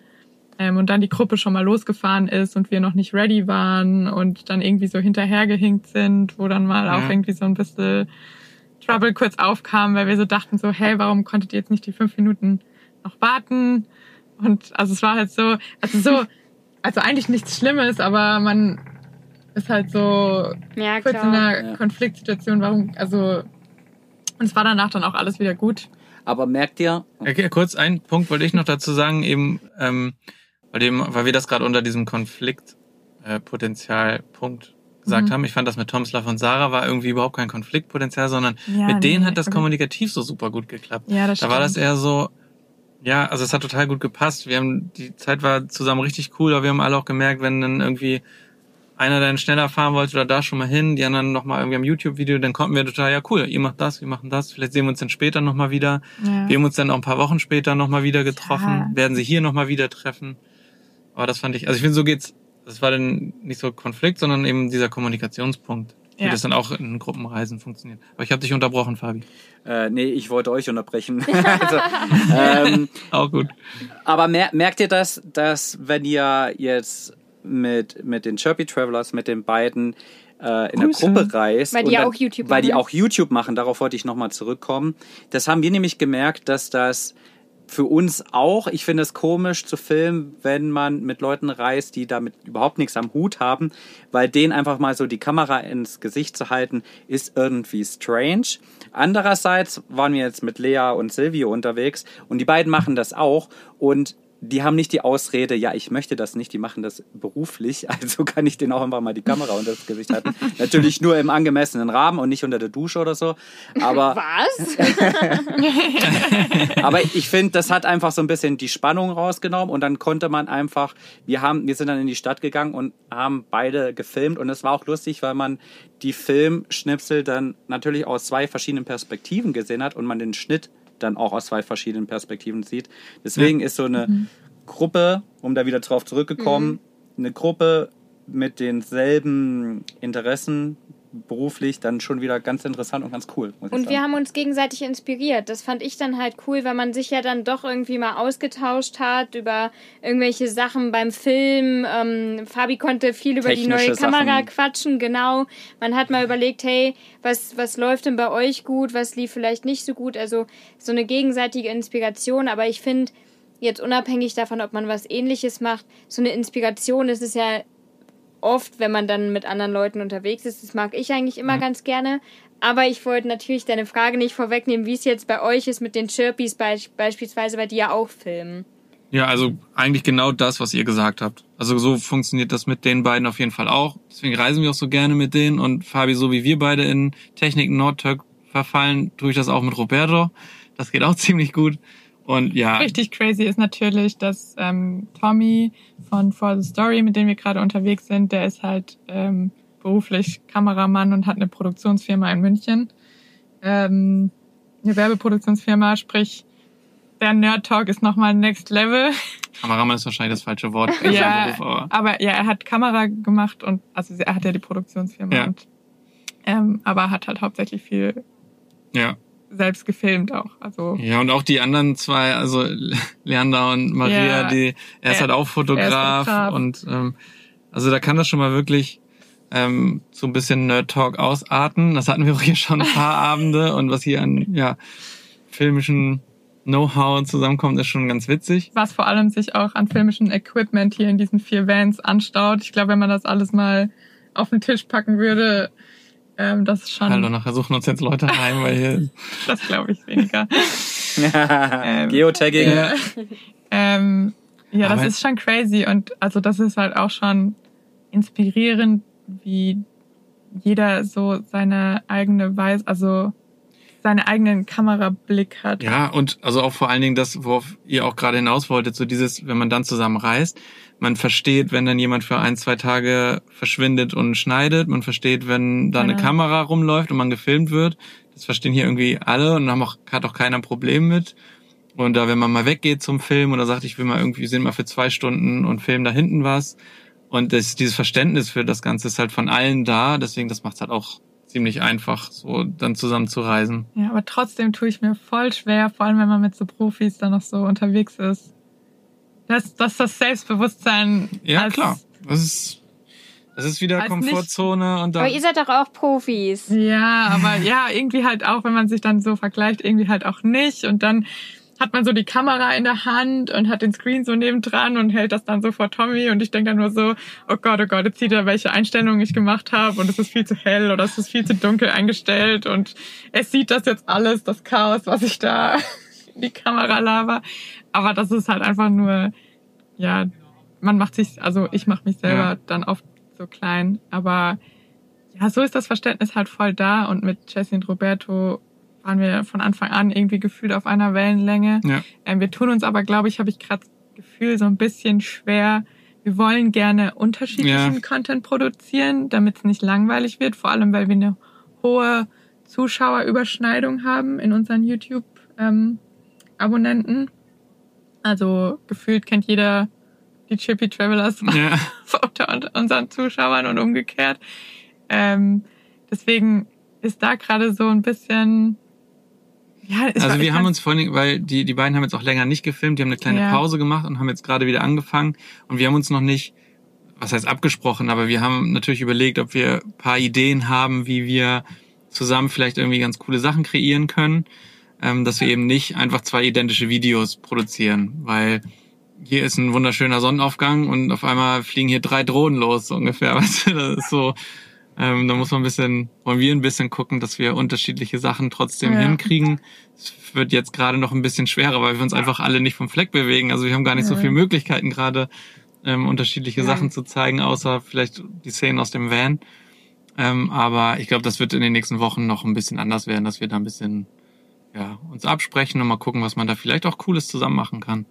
Speaker 2: ähm, und dann die Gruppe schon mal losgefahren ist und wir noch nicht ready waren und dann irgendwie so hinterhergehinkt sind, wo dann mal auch
Speaker 1: Ja.
Speaker 2: irgendwie so ein bisschen Trouble kurz aufkam, weil wir so dachten so, hey, warum konntet ihr jetzt nicht die fünf Minuten noch warten? Und also es war halt so, also so, also eigentlich nichts Schlimmes, aber man ist halt so
Speaker 3: Ja,
Speaker 2: kurz in einer
Speaker 4: Ja.
Speaker 2: Konfliktsituation, warum, also und es war danach dann auch alles wieder gut.
Speaker 4: Aber merkt ihr,
Speaker 1: Okay, kurz ein Punkt wollte ich noch dazu sagen, eben, ähm, weil, dem, weil wir das gerade unter diesem Konfliktpotenzialpunkt äh, gesagt
Speaker 2: Mhm.
Speaker 1: haben. Ich fand das mit Tomslav und Sarah war irgendwie überhaupt kein Konfliktpotenzial, sondern
Speaker 2: Ja,
Speaker 1: mit denen
Speaker 2: nee,
Speaker 1: hat das
Speaker 2: aber-
Speaker 1: kommunikativ so super gut geklappt.
Speaker 2: Ja, das
Speaker 1: Da war das
Speaker 2: stimmt.
Speaker 1: eher so, ja, also es hat total gut gepasst. Wir haben, die Zeit war zusammen richtig cool, aber wir haben alle auch gemerkt, wenn dann irgendwie einer dann schneller fahren wollte oder da schon mal hin, die anderen noch mal irgendwie am YouTube-Video, dann konnten wir total, ja cool, ihr macht das, wir machen das, vielleicht sehen wir uns dann später noch mal wieder.
Speaker 2: Ja.
Speaker 1: Wir haben uns dann auch ein paar Wochen später noch mal wieder getroffen,
Speaker 2: Ja.
Speaker 1: werden sie hier noch mal wieder treffen. Aber das fand ich, also ich finde, so geht's, das war dann nicht so Konflikt, sondern eben dieser Kommunikationspunkt, wie
Speaker 2: Ja.
Speaker 1: das dann auch in Gruppenreisen funktioniert. Aber ich habe dich unterbrochen, Fabi.
Speaker 4: Äh, nee, ich wollte euch unterbrechen. also, ähm,
Speaker 1: Auch gut.
Speaker 4: aber mer merkt ihr das, dass wenn ihr jetzt mit, mit den Chirpy Travelers, mit den beiden äh, in
Speaker 1: Grüße.
Speaker 4: der Gruppe reist.
Speaker 3: Weil die
Speaker 4: dann-
Speaker 3: auch YouTube
Speaker 4: Weil die
Speaker 3: machen.
Speaker 4: auch YouTube machen, darauf wollte ich nochmal zurückkommen. Das haben wir nämlich gemerkt, dass das für uns auch, ich finde es komisch zu filmen, wenn man mit Leuten reist, die damit überhaupt nichts am Hut haben, weil denen einfach mal so die Kamera ins Gesicht zu halten, ist irgendwie strange. Andererseits waren wir jetzt mit Lea und Silvio unterwegs und die beiden machen das auch und die haben nicht die Ausrede, ja, ich möchte das nicht, die machen das beruflich, also kann ich denen auch einfach mal die Kamera unter das Gesicht halten. Natürlich nur im angemessenen Rahmen und nicht unter der Dusche oder so. Aber
Speaker 3: Was?
Speaker 4: aber ich finde, das hat einfach so ein bisschen die Spannung rausgenommen und dann konnte man einfach, wir haben, wir sind dann in die Stadt gegangen und haben beide gefilmt und es war auch lustig, weil man die Filmschnipsel dann natürlich aus zwei verschiedenen Perspektiven gesehen hat und man den Schnitt dann auch aus zwei verschiedenen Perspektiven sieht. Deswegen ist so eine Gruppe, um da wieder drauf zurückgekommen, eine Gruppe mit denselben Interessen beruflich dann schon wieder ganz interessant und ganz cool.
Speaker 3: Und wir haben uns gegenseitig inspiriert. Das fand ich dann halt cool, weil man sich ja dann doch irgendwie mal ausgetauscht hat über irgendwelche Sachen beim Film. Ähm, Fabi konnte viel über die
Speaker 4: Technische
Speaker 3: neue Kamera
Speaker 4: Sachen.
Speaker 3: quatschen, genau. Man hat mal überlegt, hey, was, was läuft denn bei euch gut, was lief vielleicht nicht so gut. Also so eine gegenseitige Inspiration. Aber ich finde, jetzt unabhängig davon, ob man was ähnliches macht, so eine Inspiration ist es ja oft, wenn man dann mit anderen Leuten unterwegs ist. Das mag ich eigentlich immer ganz gerne. Aber ich wollte natürlich deine Frage nicht vorwegnehmen, wie es jetzt bei euch ist mit den Chirpies beis beispielsweise, weil die ja auch filmen.
Speaker 1: Ja, also eigentlich genau das, was ihr gesagt habt. Also so funktioniert das mit den beiden auf jeden Fall auch. Deswegen reisen wir auch so gerne mit denen und Fabi, so wie wir beide in Technik Nordtürk verfallen, tue ich das auch mit Roberto. Das geht auch ziemlich gut. Und ja,
Speaker 2: Richtig crazy ist natürlich, dass ähm, Tommy von For the Story, mit dem wir gerade unterwegs sind, der ist halt ähm, beruflich Kameramann und hat eine Produktionsfirma in München. Ähm, eine Werbeproduktionsfirma, sprich der Nerd Talk ist nochmal next level.
Speaker 1: Kameramann ist wahrscheinlich das falsche Wort. für
Speaker 2: ja,
Speaker 1: Beruf, aber
Speaker 2: aber ja, er hat Kamera gemacht und also er hat ja die Produktionsfirma
Speaker 1: Ja.
Speaker 2: und ähm, aber hat halt hauptsächlich viel
Speaker 1: ja.
Speaker 2: Selbst gefilmt auch. Also
Speaker 1: Ja, und auch die anderen zwei, also Leander und Maria,
Speaker 2: Ja.
Speaker 1: die, er ist halt auch Fotograf,
Speaker 2: Fotograf.
Speaker 1: und ähm, also da kann das schon mal wirklich ähm, so ein bisschen Nerd Talk ausarten. Das hatten wir auch hier schon ein paar Abende und was hier an ja filmischen Know-how zusammenkommt, ist schon ganz witzig.
Speaker 2: was vor allem sich auch an filmischen Equipment hier in diesen vier Vans anstaut. Ich glaube, wenn man das alles mal auf den Tisch packen würde, ähm, das ist schon,
Speaker 1: Hallo, nachher suchen uns jetzt Leute heim, weil hier
Speaker 2: das glaube ich weniger. Ähm,
Speaker 4: Geotagging.
Speaker 1: ja,
Speaker 2: Ähm, ja, das
Speaker 1: Aber-
Speaker 2: ist schon crazy und also das ist halt auch schon inspirierend, wie jeder so seine eigene Weise, also seinen eigenen Kamerablick hat.
Speaker 1: Ja, und also auch vor allen Dingen das, worauf ihr auch gerade hinaus wolltet, so dieses, wenn man dann zusammen reist, man versteht, wenn dann jemand für ein, zwei Tage verschwindet und schneidet, man versteht, wenn da eine
Speaker 2: Genau.
Speaker 1: Kamera rumläuft und man gefilmt wird, das verstehen hier irgendwie alle und haben auch, hat auch keiner ein Problem mit. Und da, wenn man mal weggeht zum Film oder sagt, ich will mal irgendwie, wir sind mal für zwei Stunden und filmen da hinten was. Und das, dieses Verständnis für das Ganze ist halt von allen da, deswegen das macht halt auch ziemlich einfach, so dann zusammen zu reisen.
Speaker 2: Ja, aber trotzdem tue ich mir voll schwer, vor allem wenn man mit so Profis dann noch so unterwegs ist. Dass, dass das Selbstbewusstsein
Speaker 1: Ja,
Speaker 2: als,
Speaker 1: klar. Das ist, das ist wieder Komfortzone und
Speaker 3: Aber
Speaker 1: dann.
Speaker 3: ihr seid doch auch Profis.
Speaker 2: Ja, aber ja, irgendwie halt auch, wenn man sich dann so vergleicht, irgendwie halt auch nicht. Und dann hat man so die Kamera in der Hand und hat den Screen so nebendran und hält das dann so vor Tommy. Und ich denke dann nur so, oh Gott, oh Gott, jetzt sieht er, welche Einstellungen ich gemacht habe. Und es ist viel zu hell oder es ist viel zu dunkel eingestellt. Und es sieht das jetzt alles, das Chaos, was ich da in die Kamera laber. Aber das ist halt einfach nur, ja, man macht sich, also ich mache mich selber
Speaker 1: Ja.
Speaker 2: dann oft so klein, aber ja, so ist das Verständnis halt voll da. Und mit Jesse und Roberto waren wir von Anfang an irgendwie gefühlt auf einer Wellenlänge.
Speaker 1: Ja.
Speaker 2: Ähm, wir tun uns aber, glaube ich, habe ich gerade das Gefühl, so ein bisschen schwer wir wollen gerne unterschiedlichen
Speaker 1: Ja.
Speaker 2: Content produzieren, damit es nicht langweilig wird, vor allem weil wir eine hohe Zuschauerüberschneidung haben in unseren YouTube-Abonnenten. also gefühlt kennt jeder die Chippy Travelers
Speaker 1: Ja.
Speaker 2: unter unseren Zuschauern und umgekehrt. Ähm, deswegen ist da gerade so ein bisschen. Ja,
Speaker 1: Also wir haben uns vor allem, weil die, die beiden haben jetzt auch länger nicht gefilmt, die haben eine kleine
Speaker 2: Ja.
Speaker 1: Pause gemacht und haben jetzt gerade wieder angefangen. Und wir haben uns noch nicht, was heißt abgesprochen, aber wir haben natürlich überlegt, ob wir ein paar Ideen haben, wie wir zusammen vielleicht irgendwie ganz coole Sachen kreieren können. Ähm, dass wir eben nicht einfach zwei identische Videos produzieren, weil hier ist ein wunderschöner Sonnenaufgang und auf einmal fliegen hier drei Drohnen los, so ungefähr. Weißt du, das ist so, ähm, da muss man ein bisschen, wollen wir ein bisschen gucken, dass wir unterschiedliche Sachen trotzdem
Speaker 2: Ja.
Speaker 1: hinkriegen. Es wird jetzt gerade noch ein bisschen schwerer, weil wir uns einfach alle nicht vom Fleck bewegen. Also wir haben gar nicht so
Speaker 2: Ja.
Speaker 1: viele Möglichkeiten gerade, ähm, unterschiedliche
Speaker 3: Ja.
Speaker 1: Sachen zu zeigen, außer vielleicht die Szenen aus dem Van. Ähm, aber ich glaube, das wird in den nächsten Wochen noch ein bisschen anders werden, dass wir da ein bisschen ja, uns absprechen und mal gucken, was man da vielleicht auch Cooles zusammen machen kann.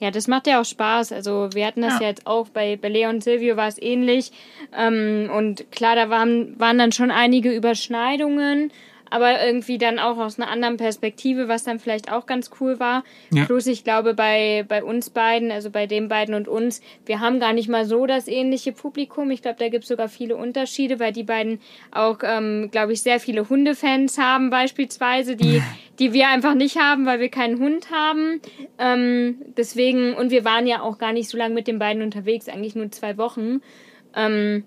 Speaker 3: Ja, das macht ja auch Spaß. Also wir hatten das
Speaker 2: Ja.
Speaker 3: ja jetzt auch bei, bei Leon und Silvio war es ähnlich. Ähm, und klar, da waren, waren dann schon einige Überschneidungen, aber irgendwie dann auch aus einer anderen Perspektive, was dann vielleicht auch ganz cool war.
Speaker 1: Ja.
Speaker 3: Plus ich glaube bei, bei uns beiden, also bei den beiden und uns, wir haben gar nicht mal so das ähnliche Publikum. Ich glaube, da gibt es sogar viele Unterschiede, weil die beiden auch, ähm, glaube ich, sehr viele Hundefans haben beispielsweise, die, die wir einfach nicht haben, weil wir keinen Hund haben. Ähm, deswegen, und wir waren ja auch gar nicht so lange mit den beiden unterwegs, eigentlich nur zwei Wochen. Ähm,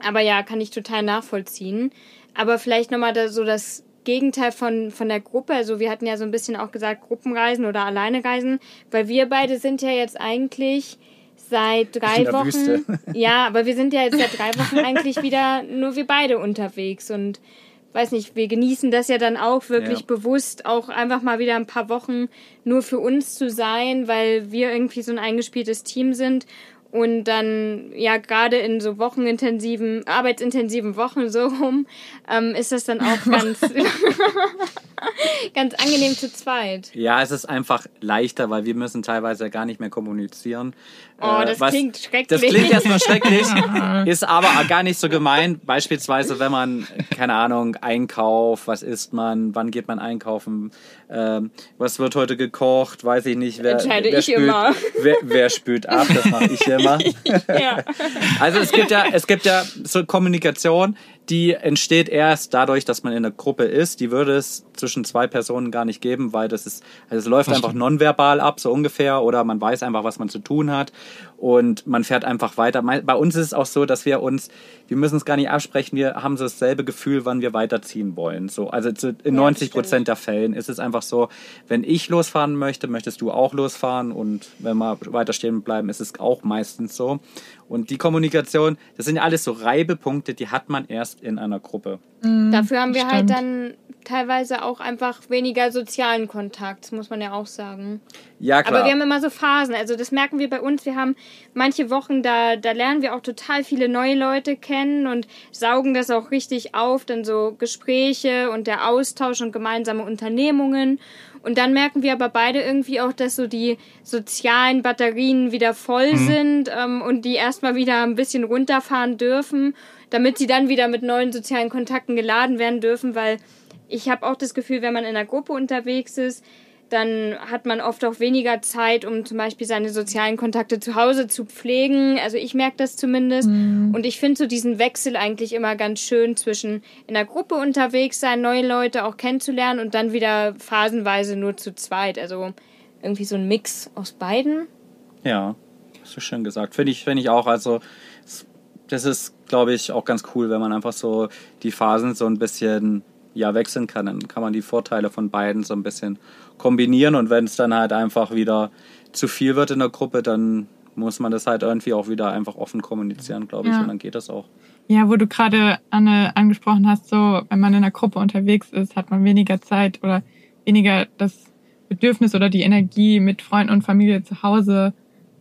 Speaker 3: aber ja, kann ich total nachvollziehen. Aber vielleicht nochmal da so das Gegenteil von, von der Gruppe. Also wir hatten ja so ein bisschen auch gesagt, Gruppenreisen oder alleine reisen, weil wir beide sind ja jetzt eigentlich seit drei Wochen.
Speaker 4: Wüste.
Speaker 3: Ja, aber wir sind ja jetzt seit drei Wochen eigentlich wieder nur wir beide unterwegs und weiß nicht, wir genießen das ja dann auch wirklich
Speaker 4: Ja.
Speaker 3: bewusst, auch einfach mal wieder ein paar Wochen nur für uns zu sein, weil wir irgendwie so ein eingespieltes Team sind und dann ja gerade in so wochenintensiven, arbeitsintensiven Wochen so rum, ähm, ist das dann auch ganz, ganz angenehm zu zweit.
Speaker 4: Ja, es ist einfach leichter, weil wir müssen teilweise gar nicht mehr kommunizieren.
Speaker 3: Oh,
Speaker 4: Äh,
Speaker 3: das
Speaker 4: was-
Speaker 3: klingt schrecklich.
Speaker 4: Das klingt erstmal schrecklich, ist aber gar nicht so gemein. Beispielsweise, wenn man, keine Ahnung, Einkauf, was isst man, wann geht man einkaufen, ähm, was wird heute gekocht, weiß ich nicht. Wer,
Speaker 3: Entscheide
Speaker 4: wer
Speaker 3: ich
Speaker 4: spült,
Speaker 3: immer.
Speaker 4: Wer, wer spült ab, das mache ich immer.
Speaker 3: ja.
Speaker 4: Also es gibt ja, es gibt ja so Kommunikation, die entsteht erst dadurch, dass man in einer Gruppe ist. Die würde es zwischen zwei Personen gar nicht geben, weil das ist, also es läuft einfach nonverbal ab, so ungefähr, oder man weiß einfach, was man zu tun hat und man fährt einfach weiter. Bei uns ist es auch so, dass wir uns, wir müssen es gar nicht absprechen, wir haben so dasselbe Gefühl, wann wir weiterziehen wollen. So, also zu, in
Speaker 3: Ja,
Speaker 4: 90
Speaker 3: stimmt.
Speaker 4: Prozent der Fällen ist es einfach so, wenn ich losfahren möchte, möchtest du auch losfahren und wenn wir weiter stehen bleiben, ist es auch meistens so. Und die Kommunikation, das sind ja alles so Reibepunkte, die hat man erst in einer Gruppe.
Speaker 3: Dafür haben wir halt
Speaker 2: Stimmt.
Speaker 3: dann teilweise auch einfach weniger sozialen Kontakt, muss man ja auch sagen.
Speaker 4: Ja, klar.
Speaker 3: Aber wir haben immer so Phasen. Also das merken wir bei uns. Wir haben manche Wochen, da, da lernen wir auch total viele neue Leute kennen und saugen das auch richtig auf. Dann so Gespräche und der Austausch und gemeinsame Unternehmungen. Und dann merken wir aber beide irgendwie auch, dass so die sozialen Batterien wieder voll sind ähm, und die erstmal wieder ein bisschen runterfahren dürfen, damit sie dann wieder mit neuen sozialen Kontakten geladen werden dürfen, weil ich habe auch das Gefühl, wenn man in einer Gruppe unterwegs ist, dann hat man oft auch weniger Zeit, um zum Beispiel seine sozialen Kontakte zu Hause zu pflegen. Also ich merke das zumindest. Und ich finde so diesen Wechsel eigentlich immer ganz schön zwischen in der Gruppe unterwegs sein, neue Leute auch kennenzulernen und dann wieder phasenweise nur zu zweit. Also irgendwie so ein Mix aus beiden.
Speaker 4: Ja, hast du schön gesagt. Finde ich, finde ich auch. Also, es- das ist, glaube ich, auch ganz cool, wenn man einfach so die Phasen so ein bisschen ja, wechseln kann. Dann kann man die Vorteile von beiden so ein bisschen kombinieren. Und wenn es dann halt einfach wieder zu viel wird in der Gruppe, dann muss man das halt irgendwie auch wieder einfach offen kommunizieren, glaube ich.
Speaker 2: Ja.
Speaker 4: Und dann geht das auch.
Speaker 2: Ja, wo du gerade Anne angesprochen hast, so wenn man in einer Gruppe unterwegs ist, hat man weniger Zeit oder weniger das Bedürfnis oder die Energie, mit Freunden und Familie zu Hause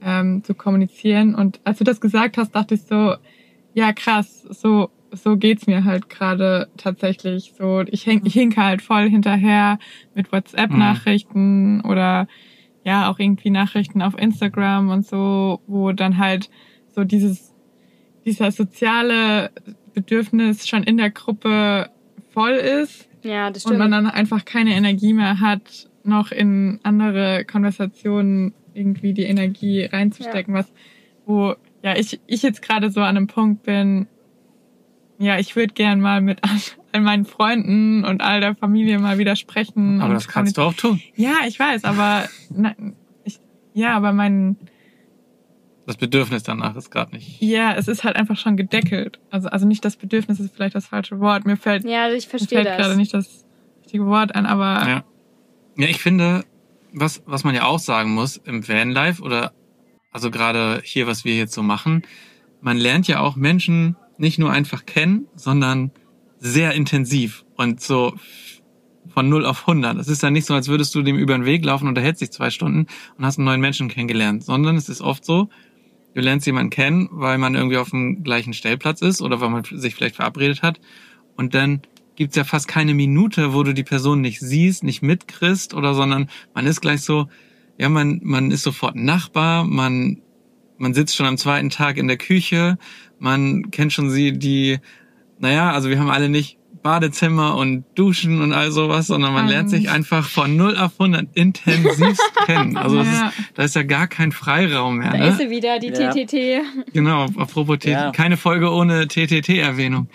Speaker 2: ähm, zu kommunizieren. Und als du das gesagt hast, dachte ich so, ja krass, so so geht's mir halt gerade tatsächlich. So ich, häng, ich hinke halt voll hinterher mit WhatsApp-Nachrichten oder ja auch irgendwie Nachrichten auf Instagram und so, wo dann halt so dieses, dieser soziale Bedürfnis schon in der Gruppe voll ist
Speaker 3: Ja, das
Speaker 2: und
Speaker 3: stimmt.
Speaker 2: man dann einfach keine Energie mehr hat, noch in andere Konversationen irgendwie die Energie reinzustecken, was, wo, ja, ich, ich jetzt gerade so an einem Punkt bin, ja, ich würde gern mal mit all, all meinen Freunden und all der Familie mal wieder sprechen.
Speaker 1: Aber das kannst du auch tun.
Speaker 2: Ja, ich weiß, aber na, ich, ja, aber mein
Speaker 1: Das Bedürfnis danach ist gerade nicht.
Speaker 2: ja, es ist halt einfach schon gedeckelt. Also also nicht das Bedürfnis ist vielleicht das falsche Wort. Mir fällt
Speaker 3: ja, ich
Speaker 2: mir
Speaker 3: verstehe
Speaker 2: fällt gerade nicht das richtige Wort ein, aber
Speaker 1: Ja. Ja, ich finde, was, was man ja auch sagen muss im Vanlife oder also gerade hier, was wir jetzt so machen, man lernt ja auch Menschen nicht nur einfach kennen, sondern sehr intensiv und so von 0 auf 100. Es ist ja nicht so, als würdest du dem über den Weg laufen und unterhältst dich zwei Stunden und hast einen neuen Menschen kennengelernt, sondern es ist oft so, du lernst jemanden kennen, weil man irgendwie auf dem gleichen Stellplatz ist oder weil man sich vielleicht verabredet hat und dann gibt's ja fast keine Minute, wo du die Person nicht siehst, nicht mitkriegst oder sondern man ist gleich so, ja, man, man ist sofort Nachbar, man, man sitzt schon am zweiten Tag in der Küche, man kennt schon sie, die, naja, also wir haben alle nicht Badezimmer und Duschen und all sowas, sondern man lernt sich einfach von 0 auf 100 intensivst kennen. Also das
Speaker 2: Ja.
Speaker 1: ist, da ist ja gar kein Freiraum mehr.
Speaker 3: Da
Speaker 1: Ne?
Speaker 3: ist sie wieder, die
Speaker 4: Ja.
Speaker 3: TTT.
Speaker 1: Genau, apropos TT,
Speaker 4: Ja.
Speaker 1: keine Folge ohne TTT-Erwähnung.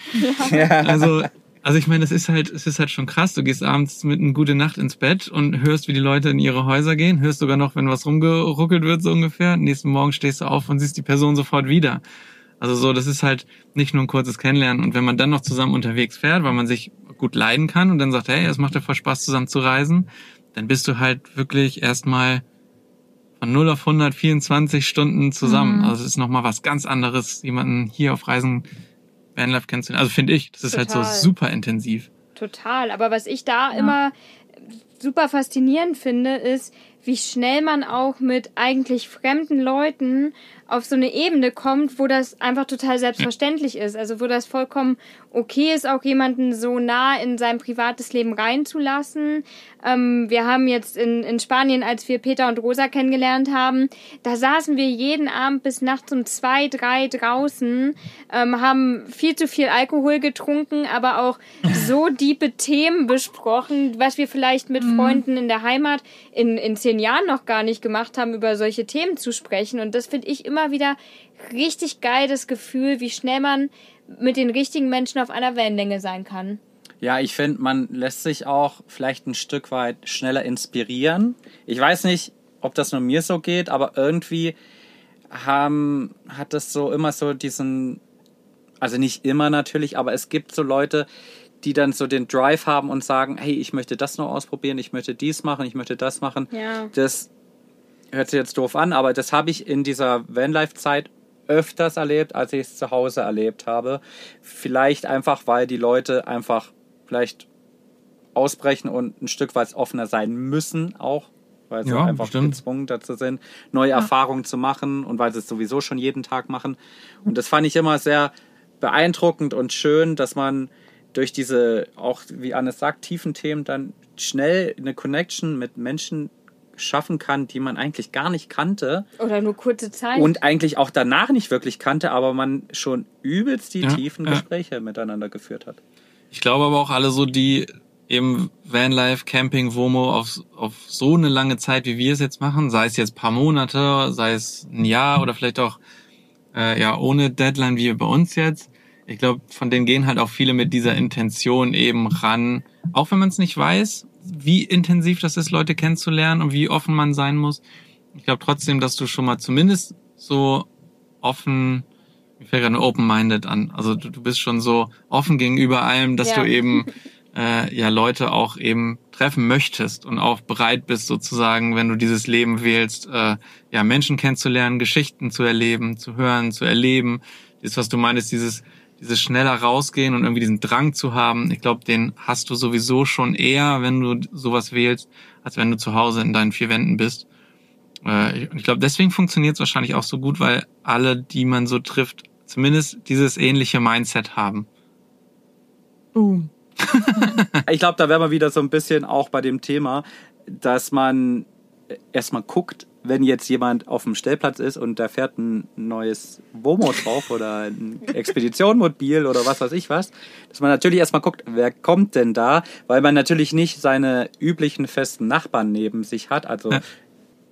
Speaker 1: Also, also ich meine, es ist halt, es ist halt schon krass. Du gehst abends mit einer gute Nacht ins Bett und hörst, wie die Leute in ihre Häuser gehen, hörst sogar noch, wenn was rumgeruckelt wird, so ungefähr. Nächsten Morgen stehst du auf und siehst die Person sofort wieder. Also so, das ist halt nicht nur ein kurzes Kennenlernen. Und wenn man dann noch zusammen unterwegs fährt, weil man sich gut leiden kann und dann sagt, hey, es macht ja voll Spaß, zusammen zu reisen, dann bist du halt wirklich erstmal von 0 auf 100, 24 Stunden zusammen.
Speaker 2: Mhm.
Speaker 1: Also es ist nochmal was ganz anderes, jemanden hier auf Reisen Vanlife kennenzulernen. Also finde ich, das ist halt so
Speaker 3: Total.
Speaker 1: super intensiv.
Speaker 3: Total. Aber was ich da immer super faszinierend finde, ist, wie schnell man auch mit eigentlich fremden Leuten auf so eine Ebene kommt, wo das einfach total selbstverständlich ist. Also wo das vollkommen okay ist, auch jemanden so nah in sein privates Leben reinzulassen. Ähm, wir haben jetzt in, in Spanien, als wir Peter und Rosa kennengelernt haben, da saßen wir jeden Abend bis nachts um zwei, drei draußen, ähm, haben viel zu viel Alkohol getrunken, aber auch so diepe Themen besprochen, was wir vielleicht mit Freunden in der Heimat in, in zehn Jahren noch gar nicht gemacht haben, über solche Themen zu sprechen. Und das finde ich immer wieder richtig geil, das Gefühl, wie schnell man mit den richtigen Menschen auf einer Wellenlänge sein kann.
Speaker 4: Ja, ich finde, man lässt sich auch vielleicht ein Stück weit schneller inspirieren. Ich weiß nicht, ob das nur mir so geht, aber irgendwie haben, hat das so immer so diesen, also nicht immer natürlich, aber es gibt so Leute, die dann so den Drive haben und sagen, hey, ich möchte das noch ausprobieren, ich möchte dies machen, ich möchte das machen.
Speaker 3: Ja.
Speaker 4: Das hört sich jetzt doof an, aber das habe ich in dieser Vanlife-Zeit öfters erlebt, als ich es zu Hause erlebt habe. Vielleicht einfach, weil die Leute einfach vielleicht ausbrechen und ein Stück weit offener sein müssen auch, weil sie
Speaker 1: Ja,
Speaker 4: einfach
Speaker 1: bestimmt.
Speaker 4: gezwungen dazu sind, neue Erfahrungen zu machen und weil sie es sowieso schon jeden Tag machen. Und das fand ich immer sehr beeindruckend und schön, dass man durch diese, auch wie Anne sagt, tiefen Themen dann schnell eine Connection mit Menschen schaffen kann, die man eigentlich gar nicht kannte
Speaker 3: Oder nur kurze Zeit.
Speaker 4: und eigentlich auch danach nicht wirklich kannte, aber man schon übelst die
Speaker 1: Ja,
Speaker 4: tiefen
Speaker 1: ja.
Speaker 4: Gespräche miteinander geführt hat.
Speaker 1: Ich glaube aber auch alle so, die eben Vanlife, Camping, Womo auf, auf so eine lange Zeit, wie wir es jetzt machen, sei es jetzt paar Monate, sei es ein Jahr oder vielleicht auch äh, ja ohne Deadline wie bei uns jetzt. Ich glaube, von denen gehen halt auch viele mit dieser Intention eben ran, auch wenn man es nicht weiß, wie intensiv das ist, Leute kennenzulernen und wie offen man sein muss. Ich glaube trotzdem, dass du schon mal zumindest so offen, mir fällt gerade open-minded an. Also du, du bist schon so offen gegenüber allem, dass
Speaker 3: Ja.
Speaker 1: du eben äh, ja Leute auch eben treffen möchtest und auch bereit bist sozusagen, wenn du dieses Leben wählst, äh, ja Menschen kennenzulernen, Geschichten zu erleben, zu hören, zu erleben. Das, was du meinst, dieses dieses schneller rausgehen und irgendwie diesen Drang zu haben, ich glaube, den hast du sowieso schon eher, wenn du sowas wählst, als wenn du zu Hause in deinen vier Wänden bist. Äh, ich ich glaube, deswegen funktioniert es wahrscheinlich auch so gut, weil alle, die man so trifft, zumindest dieses ähnliche Mindset haben.
Speaker 2: Boom.
Speaker 4: Ich glaube, da wären wir wieder so ein bisschen auch bei dem Thema, dass man erstmal guckt, wenn jetzt jemand auf dem Stellplatz ist und da fährt ein neues Womo drauf oder ein Expeditionmobil oder was weiß ich was, dass man natürlich erstmal guckt, wer kommt denn da, weil man natürlich nicht seine üblichen festen Nachbarn neben sich hat, also
Speaker 1: Ja.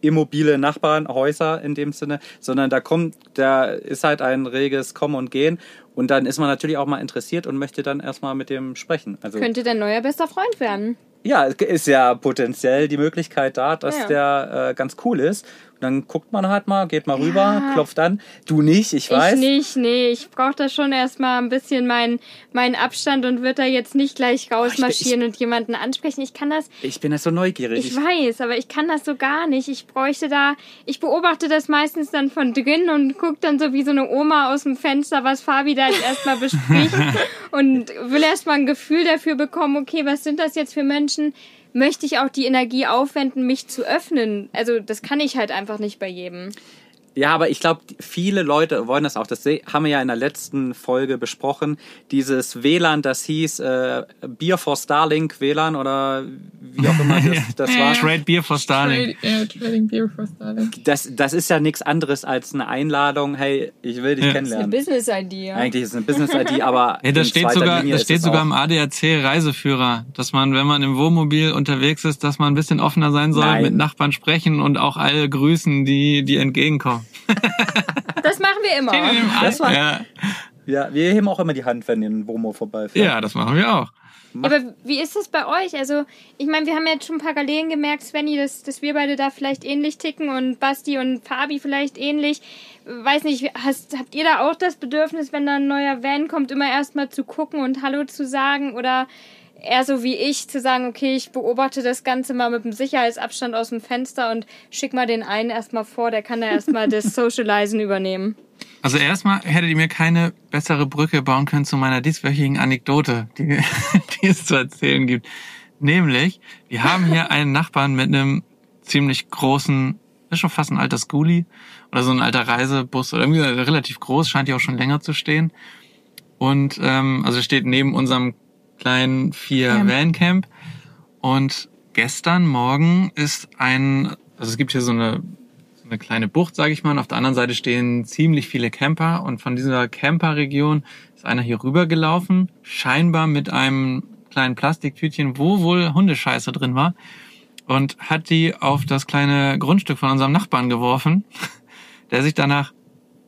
Speaker 4: immobile Nachbarn, Häuser in dem Sinne, sondern da kommt, da ist halt ein reges Kommen und Gehen und dann ist man natürlich auch mal interessiert und möchte dann erstmal mit dem sprechen. Also
Speaker 3: Könnte dein neuer bester Freund werden.
Speaker 4: Ja, es ist ja potenziell die Möglichkeit da, dass
Speaker 3: Ja.
Speaker 4: der äh, ganz cool ist. Dann guckt man halt mal, geht mal rüber, klopft an. Du nicht, ich weiß.
Speaker 3: Ich nicht, nee. Ich brauche da schon erstmal ein bisschen meinen meinen Abstand und wird da jetzt nicht gleich rausmarschieren und jemanden ansprechen. Ich kann das,
Speaker 4: Ich bin ja so neugierig.
Speaker 3: ich weiß, aber ich kann das so gar nicht. Ich bräuchte da, ich beobachte das meistens dann von drin und guck dann so wie so eine Oma aus dem Fenster, was Fabi da jetzt erstmal bespricht und will erstmal ein Gefühl dafür bekommen, okay, was sind das jetzt für Menschen? Möchte ich auch die Energie aufwenden, mich zu öffnen? Also, das kann ich halt einfach nicht bei jedem.
Speaker 4: Ja, aber ich glaube, viele Leute wollen das auch. Das haben wir ja in der letzten Folge besprochen. Dieses WLAN, das hieß äh, Beer for Starlink WLAN oder wie auch immer das, das war.
Speaker 1: Trade Beer for Starling.
Speaker 2: Trade, ja, Trading Beer for Starling.
Speaker 4: Das, das ist ja nichts anderes als eine Einladung. Hey, ich will dich
Speaker 1: Ja.
Speaker 3: Das ist eine
Speaker 4: kennenlernen.
Speaker 3: Business-Idee.
Speaker 4: Eigentlich ist es eine Business-ID, aber
Speaker 1: Nee, das
Speaker 4: in
Speaker 1: steht sogar,
Speaker 4: Linie
Speaker 1: das steht sogar im ADAC Reiseführer, dass man, wenn man im Wohnmobil unterwegs ist, dass man ein bisschen offener sein soll,
Speaker 4: Nein.
Speaker 1: mit Nachbarn sprechen und auch alle grüßen, die, die entgegenkommen.
Speaker 3: Das machen wir immer.
Speaker 4: Das war-
Speaker 1: Ja,
Speaker 4: Ja, wir heben auch immer die Hand, wenn ihr ein Womo vorbeifährt.
Speaker 1: ja, das machen wir auch.
Speaker 3: Aber wie ist das bei euch? Also, ich meine, wir haben jetzt schon parallel gemerkt, Svenny, dass, dass wir beide da vielleicht ähnlich ticken und Basti und Fabi vielleicht ähnlich. Weiß nicht, hast, habt ihr da auch das Bedürfnis, wenn da ein neuer Van kommt, immer erstmal zu gucken und Hallo zu sagen? Oder eher so wie ich, zu sagen, okay, ich beobachte das Ganze mal mit einem Sicherheitsabstand aus dem Fenster und schick mal den einen erstmal vor, der kann da erstmal das Socializen übernehmen.
Speaker 1: Also erstmal hättet ihr mir keine bessere Brücke bauen können zu meiner dieswöchigen Anekdote, die, die es zu erzählen gibt. Nämlich, wir haben hier einen Nachbarn mit einem ziemlich großen, ist schon fast ein alter Schoolie oder so ein alter Reisebus oder irgendwie relativ groß, scheint ja auch schon länger zu stehen. Und ähm, also steht neben unserem kleinen vier
Speaker 2: Camp.
Speaker 1: Van Camp. Und gestern Morgen ist ein, also es gibt hier so eine so eine kleine Bucht, sage ich mal. Und auf der anderen Seite stehen ziemlich viele Camper. Und von dieser Camperregion ist einer hier rübergelaufen, scheinbar mit einem kleinen Plastiktütchen, wo wohl Hundescheiße drin war. Und hat die auf das kleine Grundstück von unserem Nachbarn geworfen, der sich danach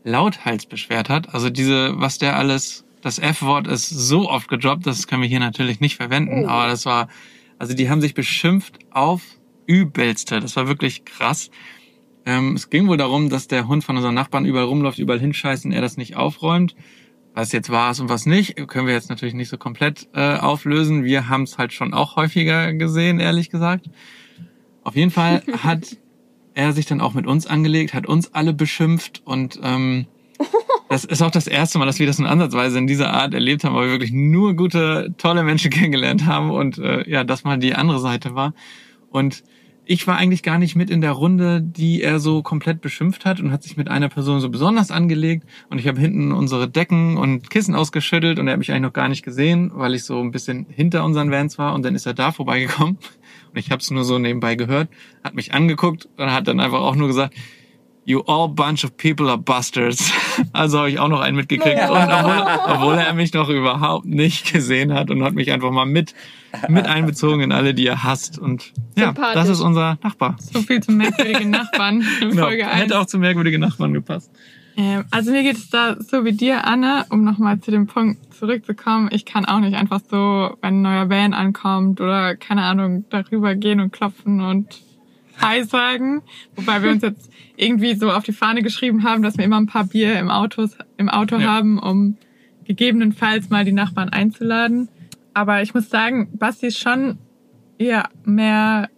Speaker 1: lauthals beschwert hat. Also diese, was der alles, das F-Wort ist so oft gedroppt, das können wir hier natürlich nicht verwenden.
Speaker 3: Oh.
Speaker 1: Aber das war, also die haben sich beschimpft auf übelste. Das war wirklich krass. Ähm, es ging wohl darum, dass der Hund von unseren Nachbarn überall rumläuft, überall hinscheißt und er das nicht aufräumt. Was jetzt war es und was nicht, können wir jetzt natürlich nicht so komplett äh, auflösen. Wir haben es halt schon auch häufiger gesehen, ehrlich gesagt. Auf jeden Fall hat er sich dann auch mit uns angelegt, hat uns alle beschimpft und ähm, das ist auch das erste Mal, dass wir das in Ansatzweise in dieser Art erlebt haben, weil wir wirklich nur gute, tolle Menschen kennengelernt haben und äh, ja, das mal die andere Seite war. Und ich war eigentlich gar nicht mit in der Runde, die er so komplett beschimpft hat und hat sich mit einer Person so besonders angelegt. Und ich habe hinten unsere Decken und Kissen ausgeschüttelt und er hat mich eigentlich noch gar nicht gesehen, weil ich so ein bisschen hinter unseren Vans war. Und dann ist er da vorbeigekommen und ich habe es nur so nebenbei gehört, hat mich angeguckt und hat dann einfach auch nur gesagt, You all bunch of people are bastards. Also habe ich auch noch einen mitgekriegt. Und obwohl, obwohl er mich noch überhaupt nicht gesehen hat und hat mich einfach mal mit, mit einbezogen in alle, die er hasst. Und ja, das ist unser Nachbar.
Speaker 2: So viel zum merkwürdigen Nachbarn in
Speaker 1: Genau.
Speaker 2: Folge 1.
Speaker 1: Hätte auch zu merkwürdige Nachbarn gepasst.
Speaker 2: Ähm, also mir geht es da so wie dir, Anne, um nochmal zu dem Punkt zurückzukommen. Ich kann auch nicht einfach so, wenn ein neuer Van ankommt oder keine Ahnung, darüber gehen und klopfen und Hi sagen. Wobei wir uns jetzt irgendwie so auf die Fahne geschrieben haben, dass wir immer ein paar Bier im, Autos, im Auto
Speaker 1: Ja.
Speaker 2: haben, um gegebenenfalls mal die Nachbarn einzuladen. Aber ich muss sagen, Basti ist schon eher mehr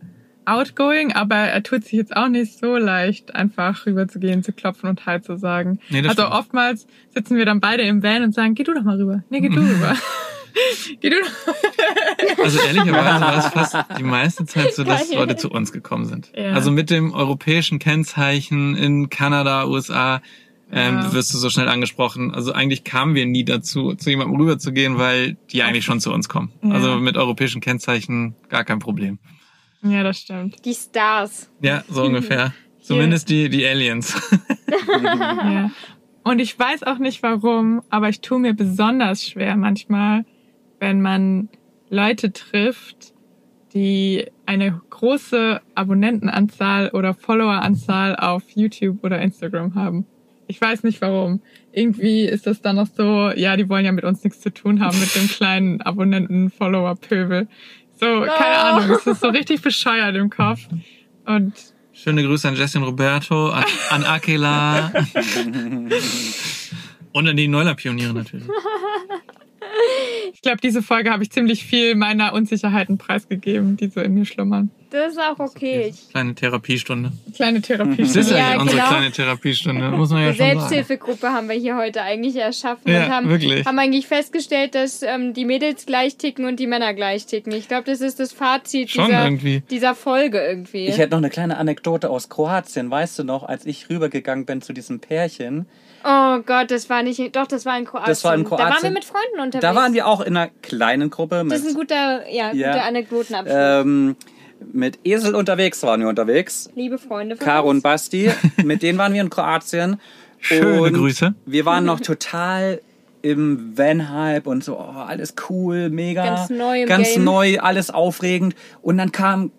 Speaker 2: outgoing, aber er tut sich jetzt auch nicht so leicht, einfach rüberzugehen, zu klopfen und Hi zu sagen.
Speaker 1: Nee,
Speaker 2: also
Speaker 1: stimmt.
Speaker 2: oftmals sitzen wir dann beide im Van und sagen, geh du doch mal rüber. Nee, geh du rüber. geh du.
Speaker 1: Also ehrlicherweise war es fast die meiste Zeit so, dass
Speaker 3: Geil.
Speaker 1: Leute zu uns gekommen sind.
Speaker 2: Ja.
Speaker 1: Also mit dem europäischen Kennzeichen in Kanada, USA, ähm,
Speaker 2: Ja.
Speaker 1: wirst du so schnell angesprochen. Also eigentlich kamen wir nie dazu, zu jemandem rüberzugehen, weil die eigentlich schon zu uns kommen.
Speaker 2: Ja.
Speaker 1: Also mit europäischen Kennzeichen gar kein Problem.
Speaker 2: Ja, das stimmt.
Speaker 3: Die Stars.
Speaker 1: Ja, so ungefähr. Zumindest die, die Aliens.
Speaker 2: Ja. Und ich weiß auch nicht warum, aber ich tue mir besonders schwer manchmal, wenn man Leute trifft, die eine große Abonnentenanzahl oder Followeranzahl auf YouTube oder Instagram haben. Ich weiß nicht warum. Irgendwie ist das dann noch so, ja, die wollen ja mit uns nichts zu tun haben, mit dem kleinen Abonnenten-Follower-Pöbel. So, keine
Speaker 3: Oh.
Speaker 2: Ahnung, es ist so richtig bescheuert im Kopf. Und
Speaker 1: Schöne Grüße an Jessin Roberto, an, an Akela. Und an die Neuler-Pioniere natürlich.
Speaker 2: ich glaube, diese Folge habe ich ziemlich viel meiner Unsicherheiten preisgegeben, die so in mir schlummern.
Speaker 3: Das ist auch okay. Ich,
Speaker 1: Kleine Therapiestunde.
Speaker 2: Kleine Therapie.
Speaker 1: Das ist ja,
Speaker 3: Ja,
Speaker 1: unsere
Speaker 3: genau.
Speaker 1: kleine Therapiestunde, muss man ja
Speaker 3: eine
Speaker 1: schon sagen.
Speaker 3: Selbsthilfegruppe haben wir hier heute eigentlich erschaffen
Speaker 1: Ja,
Speaker 3: und haben,
Speaker 1: wirklich.
Speaker 3: haben eigentlich festgestellt, dass ähm, die Mädels gleich ticken und die Männer gleich ticken. Ich glaube, das ist das Fazit
Speaker 1: Schon
Speaker 3: dieser,
Speaker 1: irgendwie.
Speaker 3: dieser Folge irgendwie.
Speaker 4: Ich hätte noch eine kleine Anekdote aus Kroatien. Weißt du noch, als ich rübergegangen bin zu diesem Pärchen,
Speaker 3: oh Gott, das war nicht, doch, das war in Kroatien.
Speaker 4: Das war in
Speaker 3: Da waren wir
Speaker 4: Kroatien.
Speaker 3: mit Freunden unterwegs.
Speaker 4: da waren wir auch in einer kleinen Gruppe
Speaker 3: Das ist ein
Speaker 4: mit,
Speaker 3: guter, ja,
Speaker 4: Ja.
Speaker 3: guter Anekdotenabschluss.
Speaker 4: ähm, mit Esel unterwegs waren wir unterwegs.
Speaker 3: Liebe Freunde von
Speaker 4: Caro
Speaker 3: uns.
Speaker 4: und Basti, mit denen waren wir in Kroatien.
Speaker 1: Schöne
Speaker 4: und
Speaker 1: Grüße.
Speaker 4: Wir waren noch total im Van-Hype und so, oh, alles cool, mega.
Speaker 3: Ganz neu
Speaker 4: Ganz
Speaker 3: Game.
Speaker 4: neu, alles aufregend. Und dann kam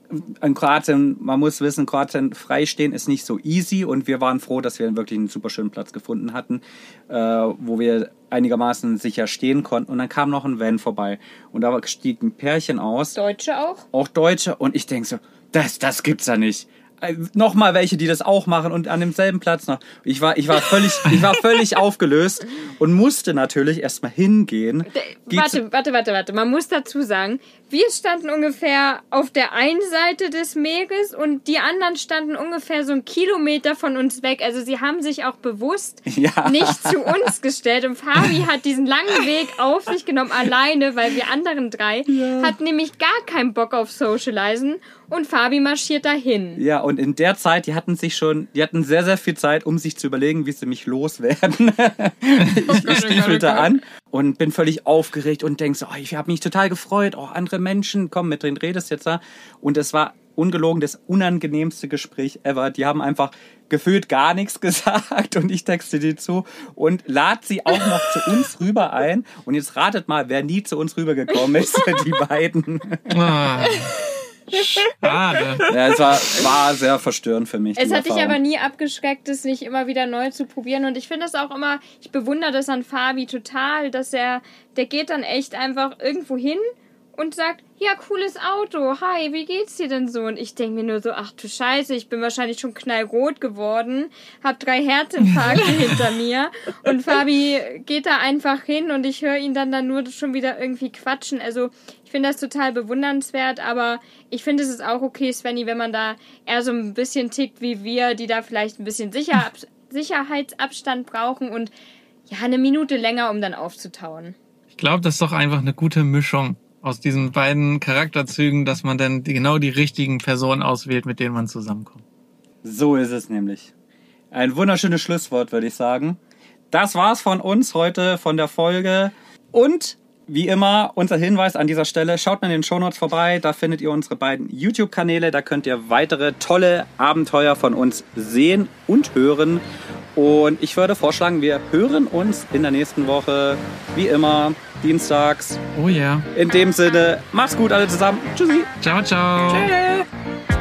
Speaker 4: in Kroatien, man muss wissen, Kroatien freistehen ist nicht so easy und wir waren froh, dass wir wirklich einen super schönen Platz gefunden hatten, äh, wo wir einigermaßen sicher stehen konnten. Und dann kam noch ein Van vorbei und da stieg ein Pärchen aus
Speaker 3: Deutsche auch.
Speaker 4: auch Deutsche und ich denke so, das, das gibt's ja nicht. Äh, Nochmal welche, die das auch machen und an demselben Platz noch. Ich war, ich war völlig, ich war völlig aufgelöst und musste natürlich erstmal hingehen.
Speaker 3: D-
Speaker 4: Geh
Speaker 3: Warte, warte, warte, warte. Man muss dazu sagen, wir standen ungefähr auf der einen Seite des Meeres und die anderen standen ungefähr so einen Kilometer von uns weg. Also sie haben sich auch bewusst
Speaker 4: Ja.
Speaker 3: nicht zu uns gestellt. Und Fabi hat diesen langen Weg auf sich genommen, alleine, weil wir anderen drei hatten nämlich gar keinen Bock auf Socializen und Fabi marschiert dahin.
Speaker 4: Ja, und in der Zeit, die hatten sich schon, die hatten sehr, sehr viel Zeit, um sich zu überlegen, wie sie mich loswerden. ich
Speaker 2: oh
Speaker 4: ich stiefelte
Speaker 2: Gott.
Speaker 4: an und bin völlig aufgeregt und denk so, oh, ich habe mich total gefreut, oh, andere Menschen, komm, mit denen redest jetzt da. Und es war ungelogen das unangenehmste Gespräch ever. Die haben einfach gefühlt gar nichts gesagt und ich texte die zu und lad sie auch noch zu uns rüber ein. Und jetzt ratet mal, wer nie zu uns rübergekommen ist, die beiden.
Speaker 1: Schade.
Speaker 4: Ja, es war, war sehr verstörend für mich.
Speaker 3: Es hat dich aber nie abgeschreckt, es nicht immer wieder neu zu probieren. Und ich finde es auch immer, ich bewundere das an Fabi total, dass er, der geht dann echt einfach irgendwo hin und sagt, ja, cooles Auto, hi, wie geht's dir denn so? Und ich denke mir nur so, ach du Scheiße, ich bin wahrscheinlich schon knallrot geworden, hab drei Herzinfarkte hinter mir und Fabi geht da einfach hin und ich höre ihn dann dann nur schon wieder irgendwie quatschen. Also finde das total bewundernswert, aber ich finde es ist auch okay, Svenny, wenn man da eher so ein bisschen tickt wie wir, die da vielleicht ein bisschen Sicher Sicherheitsabstand brauchen und ja, eine Minute länger, um dann aufzutauen.
Speaker 1: Ich glaube, das ist doch einfach eine gute Mischung aus diesen beiden Charakterzügen, dass man dann die, genau die richtigen Personen auswählt, mit denen man zusammenkommt.
Speaker 4: So ist es nämlich. Ein wunderschönes Schlusswort, würde ich sagen. Das war's von uns heute, von der Folge. Und wie immer, unser Hinweis an dieser Stelle, schaut mal in den Shownotes vorbei, da findet ihr unsere beiden YouTube-Kanäle, da könnt ihr weitere tolle Abenteuer von uns sehen und hören. Und ich würde vorschlagen, wir hören uns in der nächsten Woche, wie immer, dienstags.
Speaker 1: Oh ja.
Speaker 4: In dem Sinne, macht's gut alle zusammen. Tschüssi.
Speaker 1: Ciao, ciao.
Speaker 2: Tschüss.